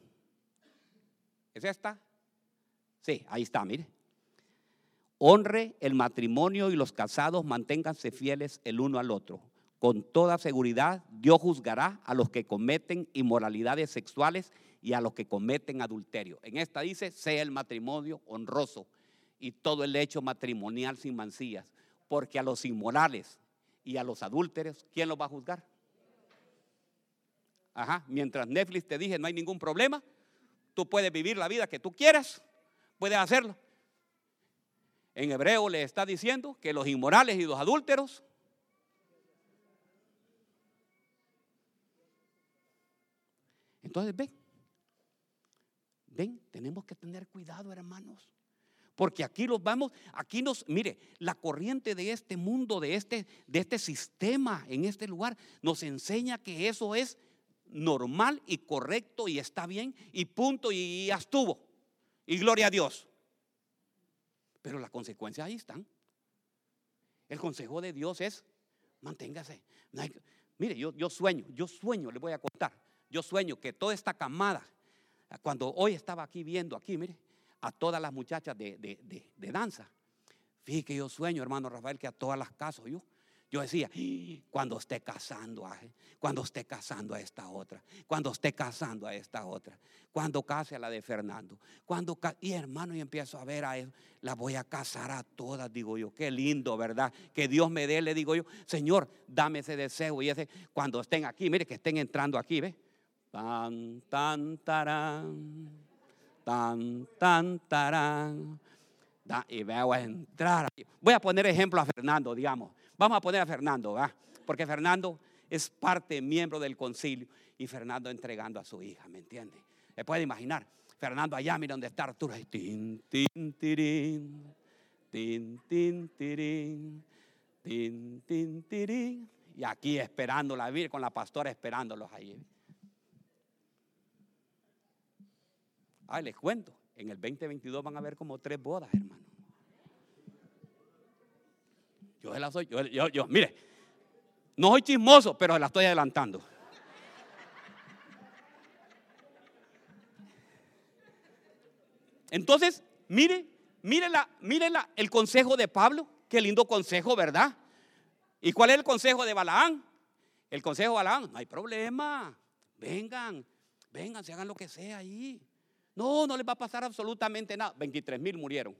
[SPEAKER 1] ¿Es esta? Sí, ahí está, mire. Honre el matrimonio y los casados manténganse fieles el uno al otro con toda seguridad Dios juzgará a los que cometen inmoralidades sexuales y a los que cometen adulterio. En esta dice, sea el matrimonio honroso y todo el hecho matrimonial sin mancillas, porque a los inmorales y a los adúlteros, ¿quién los va a juzgar? Ajá, mientras Netflix te dije no hay ningún problema, tú puedes vivir la vida que tú quieras, puedes hacerlo. En hebreo le está diciendo que los inmorales y los adúlteros Entonces ven, ven, tenemos que tener cuidado, hermanos. Porque aquí los vamos, aquí nos, mire, la corriente de este mundo, de este, de este sistema en este lugar, nos enseña que eso es normal y correcto y está bien y punto y ya estuvo. Y gloria a Dios. Pero las consecuencias ahí están. El consejo de Dios es, manténgase. mire, yo, yo sueño, yo sueño, le voy a contar. Yo sueño que toda esta camada, cuando hoy estaba aquí viendo, aquí, mire, a todas las muchachas de, danza. Fíjate que yo sueño, hermano Rafael, que a todas las caso yo. Yo decía, cuando esté casando, a, cuando esté casando a esta otra, cuando esté casando a esta otra, cuando case a la de Fernando, cuando y hermano, y empiezo a ver a él, la voy a casar a todas, digo yo, qué lindo, ¿verdad? Que Dios me dé, le digo yo, Señor, dame ese deseo y ese, cuando estén aquí, mire que estén entrando aquí, ¿ve? Tan, tan, tarán tan, tan, tarán. y voy a entrar. Voy a poner ejemplo a Fernando, digamos. Vamos a poner a Fernando, ¿va? Porque Fernando es parte, miembro del concilio. Y Fernando entregando a su hija, ¿me entiende? Se puede imaginar. Fernando allá, mira donde está Arturo. Tin, tin, tirín. Tin, tin, tirín. Tin, tin, tirín. Y aquí esperando la Virgen, con la pastora esperándolos ahí. Ay, les cuento, en el 2022 van a haber como tres bodas, hermano. Yo se las soy, yo, yo, yo, mire, no soy chismoso, pero se la estoy adelantando. Entonces, mire, mire, la, mire la, el consejo de Pablo. Qué lindo consejo, ¿verdad? ¿Y cuál es el consejo de Balaán? El consejo de Balaán, no hay problema. Vengan, vengan, se hagan lo que sea ahí. No, no les va a pasar absolutamente nada. 23 mil murieron.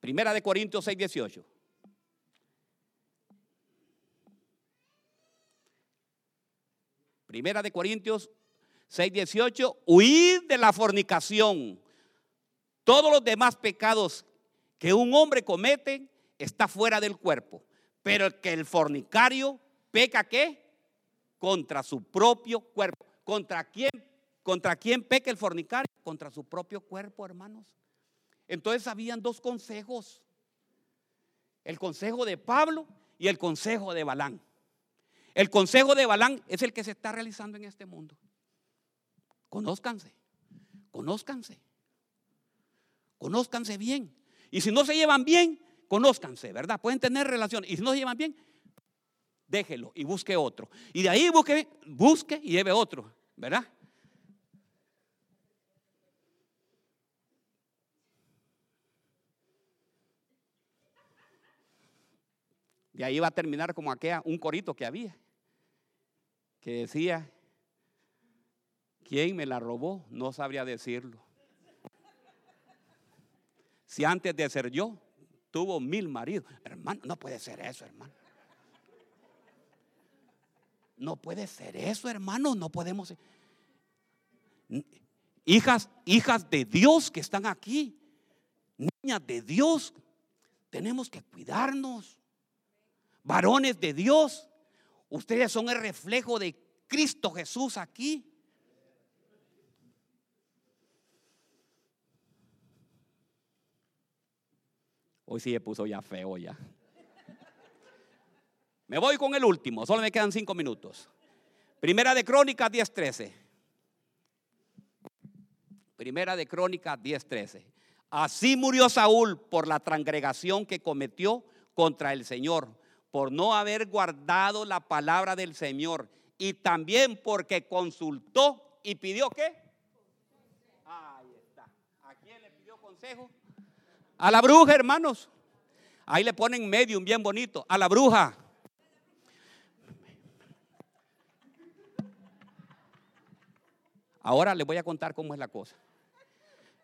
[SPEAKER 1] Primera de Corintios 6, 18. Primera de Corintios 6, 18. Huid de la fornicación. Todos los demás pecados que un hombre comete está fuera del cuerpo pero que el fornicario peca qué? Contra su propio cuerpo. ¿Contra quién? ¿Contra quién peca el fornicario? Contra su propio cuerpo, hermanos. Entonces habían dos consejos. El consejo de Pablo y el consejo de Balán. El consejo de Balán es el que se está realizando en este mundo. Conózcanse, conózcanse, conózcanse bien. Y si no se llevan bien, Conózcanse, ¿verdad? Pueden tener relación. Y si no se llevan bien, déjelo y busque otro. Y de ahí busque, busque y lleve otro, ¿verdad? De ahí va a terminar como aquella, un corito que había, que decía, ¿quién me la robó? No sabría decirlo. Si antes de ser yo, tuvo mil maridos. Hermano, no puede ser eso, hermano. No puede ser eso, hermano. No podemos. Hijas, hijas de Dios que están aquí. Niñas de Dios. Tenemos que cuidarnos. Varones de Dios. Ustedes son el reflejo de Cristo Jesús aquí. Hoy sí se puso ya feo ya. Me voy con el último, solo me quedan cinco minutos. Primera de Crónicas 10:13. Primera de Crónicas 10:13. Así murió Saúl por la transgregación que cometió contra el Señor, por no haber guardado la palabra del Señor y también porque consultó y pidió qué. Ahí está. ¿A quién le pidió consejo? A la bruja, hermanos. Ahí le ponen medium bien bonito. A la bruja. Ahora les voy a contar cómo es la cosa.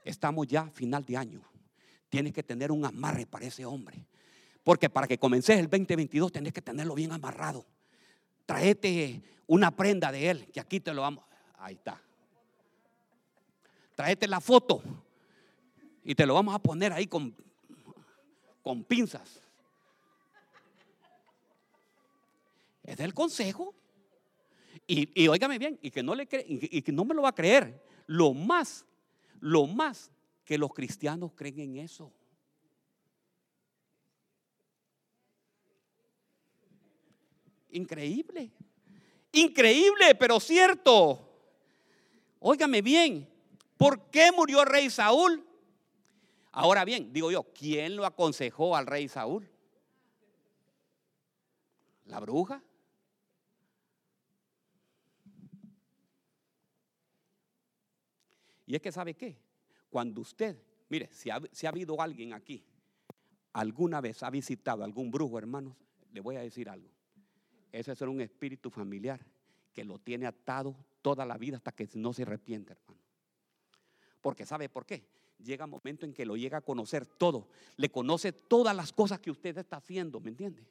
[SPEAKER 1] Estamos ya a final de año. Tienes que tener un amarre para ese hombre. Porque para que comences el 2022 tenés que tenerlo bien amarrado. Traete una prenda de él, que aquí te lo vamos. Ahí está. Traete la foto y te lo vamos a poner ahí con, con pinzas. Es del consejo. Y, óigame bien, y que, no le y que no me lo va a creer. Lo más, lo más que los cristianos creen en eso. Increíble. Increíble, pero cierto. Óigame bien, ¿por qué murió el rey Saúl? Ahora bien, digo yo, ¿quién lo aconsejó al rey Saúl? ¿La bruja? Y es que sabe qué, cuando usted, mire, si ha, si ha habido alguien aquí, alguna vez ha visitado algún brujo, hermanos, le voy a decir algo. Ese es un espíritu familiar que lo tiene atado toda la vida hasta que no se arrepiente, hermano. Porque ¿sabe por qué? Llega un momento en que lo llega a conocer todo. Le conoce todas las cosas que usted está haciendo, ¿me entiende?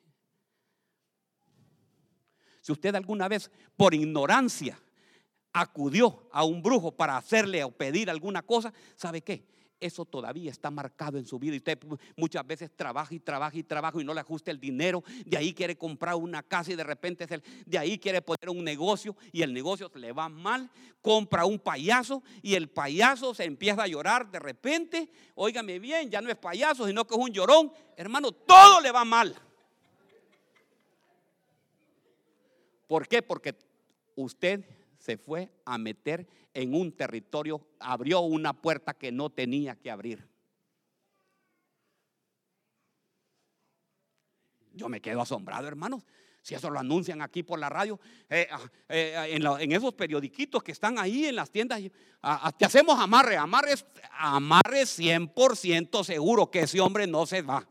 [SPEAKER 1] Si usted alguna vez, por ignorancia, acudió a un brujo para hacerle o pedir alguna cosa, ¿sabe qué? Eso todavía está marcado en su vida. Y usted muchas veces trabaja y trabaja y trabaja y no le ajusta el dinero, de ahí quiere comprar una casa y de repente de ahí quiere poner un negocio y el negocio le va mal, compra un payaso y el payaso se empieza a llorar de repente, óigame bien, ya no es payaso, sino que es un llorón, hermano, todo le va mal. ¿Por qué? Porque usted se fue a meter en un territorio, abrió una puerta que no tenía que abrir. Yo me quedo asombrado, hermanos. Si eso lo anuncian aquí por la radio, eh, ah, eh, en, esos periodiquitos que están ahí en las tiendas, ah, ah, te hacemos amarre, amarre, amarre 100% seguro que ese hombre no se va.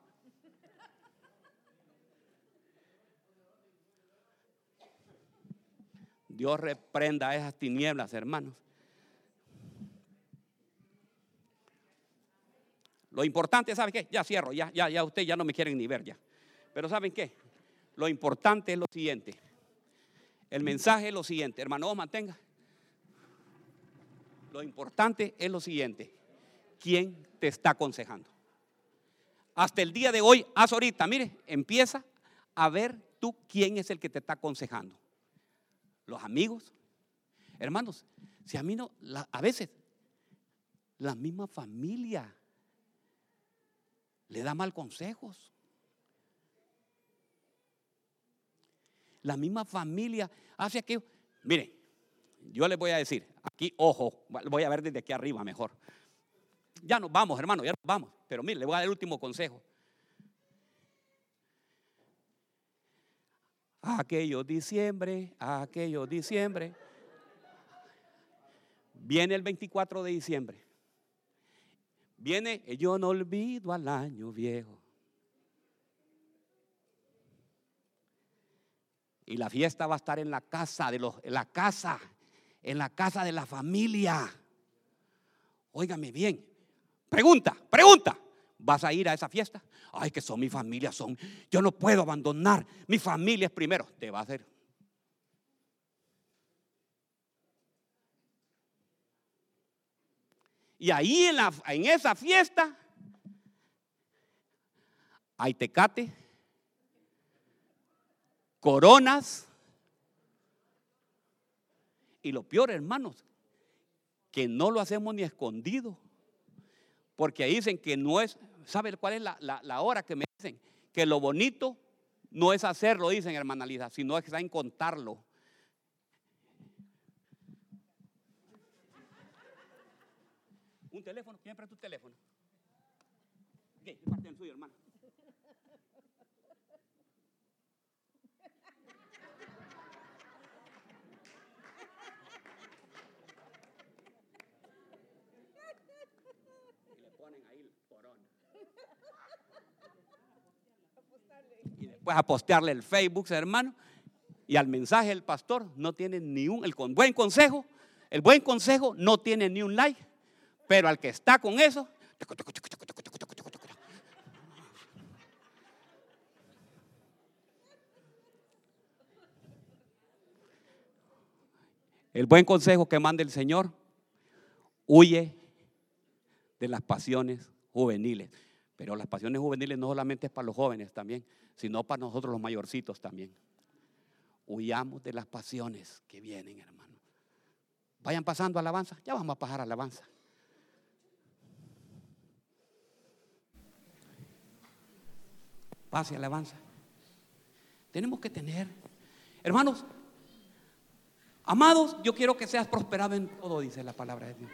[SPEAKER 1] Dios reprenda esas tinieblas, hermanos. Lo importante, ¿saben qué? Ya cierro, ya, ya, ya ustedes ya no me quieren ni ver ya. Pero ¿saben qué? Lo importante es lo siguiente. El mensaje es lo siguiente, hermano, mantenga. Lo importante es lo siguiente. ¿Quién te está aconsejando? Hasta el día de hoy, haz ahorita, mire, empieza a ver tú quién es el que te está aconsejando los amigos. Hermanos, si a mí no, a veces la misma familia le da mal consejos. La misma familia hace que, mire, yo les voy a decir, aquí, ojo, voy a ver desde aquí arriba mejor. Ya nos vamos, hermano, ya nos vamos. Pero mire, le voy a dar el último consejo. Aquello diciembre, aquello diciembre. Viene el 24 de diciembre. Viene, yo no olvido al año viejo. Y la fiesta va a estar en la casa de los, en la casa, en la casa de la familia. Óigame bien. Pregunta, pregunta. ¿Vas a ir a esa fiesta? Ay, que son mi familia, son. Yo no puedo abandonar. Mi familia es primero. Te va a hacer. Y ahí en, en esa fiesta hay tecate, coronas. Y lo peor, hermanos, que no lo hacemos ni escondido. Porque dicen que no es, ¿sabe cuál es la, hora que me dicen? Que lo bonito no es hacerlo, dicen hermana Lisa, sino es en contarlo. Un teléfono, ¿quién presta tu teléfono? ¿Qué? parte del suyo, hermano? pues a postearle el Facebook, hermano. Y al mensaje del pastor no tiene ni un, el buen consejo, el buen consejo no tiene ni un like, pero al que está con eso, el buen consejo que manda el Señor, huye de las pasiones juveniles. Pero las pasiones juveniles no solamente es para los jóvenes también, sino para nosotros los mayorcitos también. Huyamos de las pasiones que vienen, hermano. Vayan pasando alabanza, ya vamos a pasar alabanza. Pase alabanza. Tenemos que tener, hermanos, amados, yo quiero que seas prosperado en todo, dice la palabra de Dios.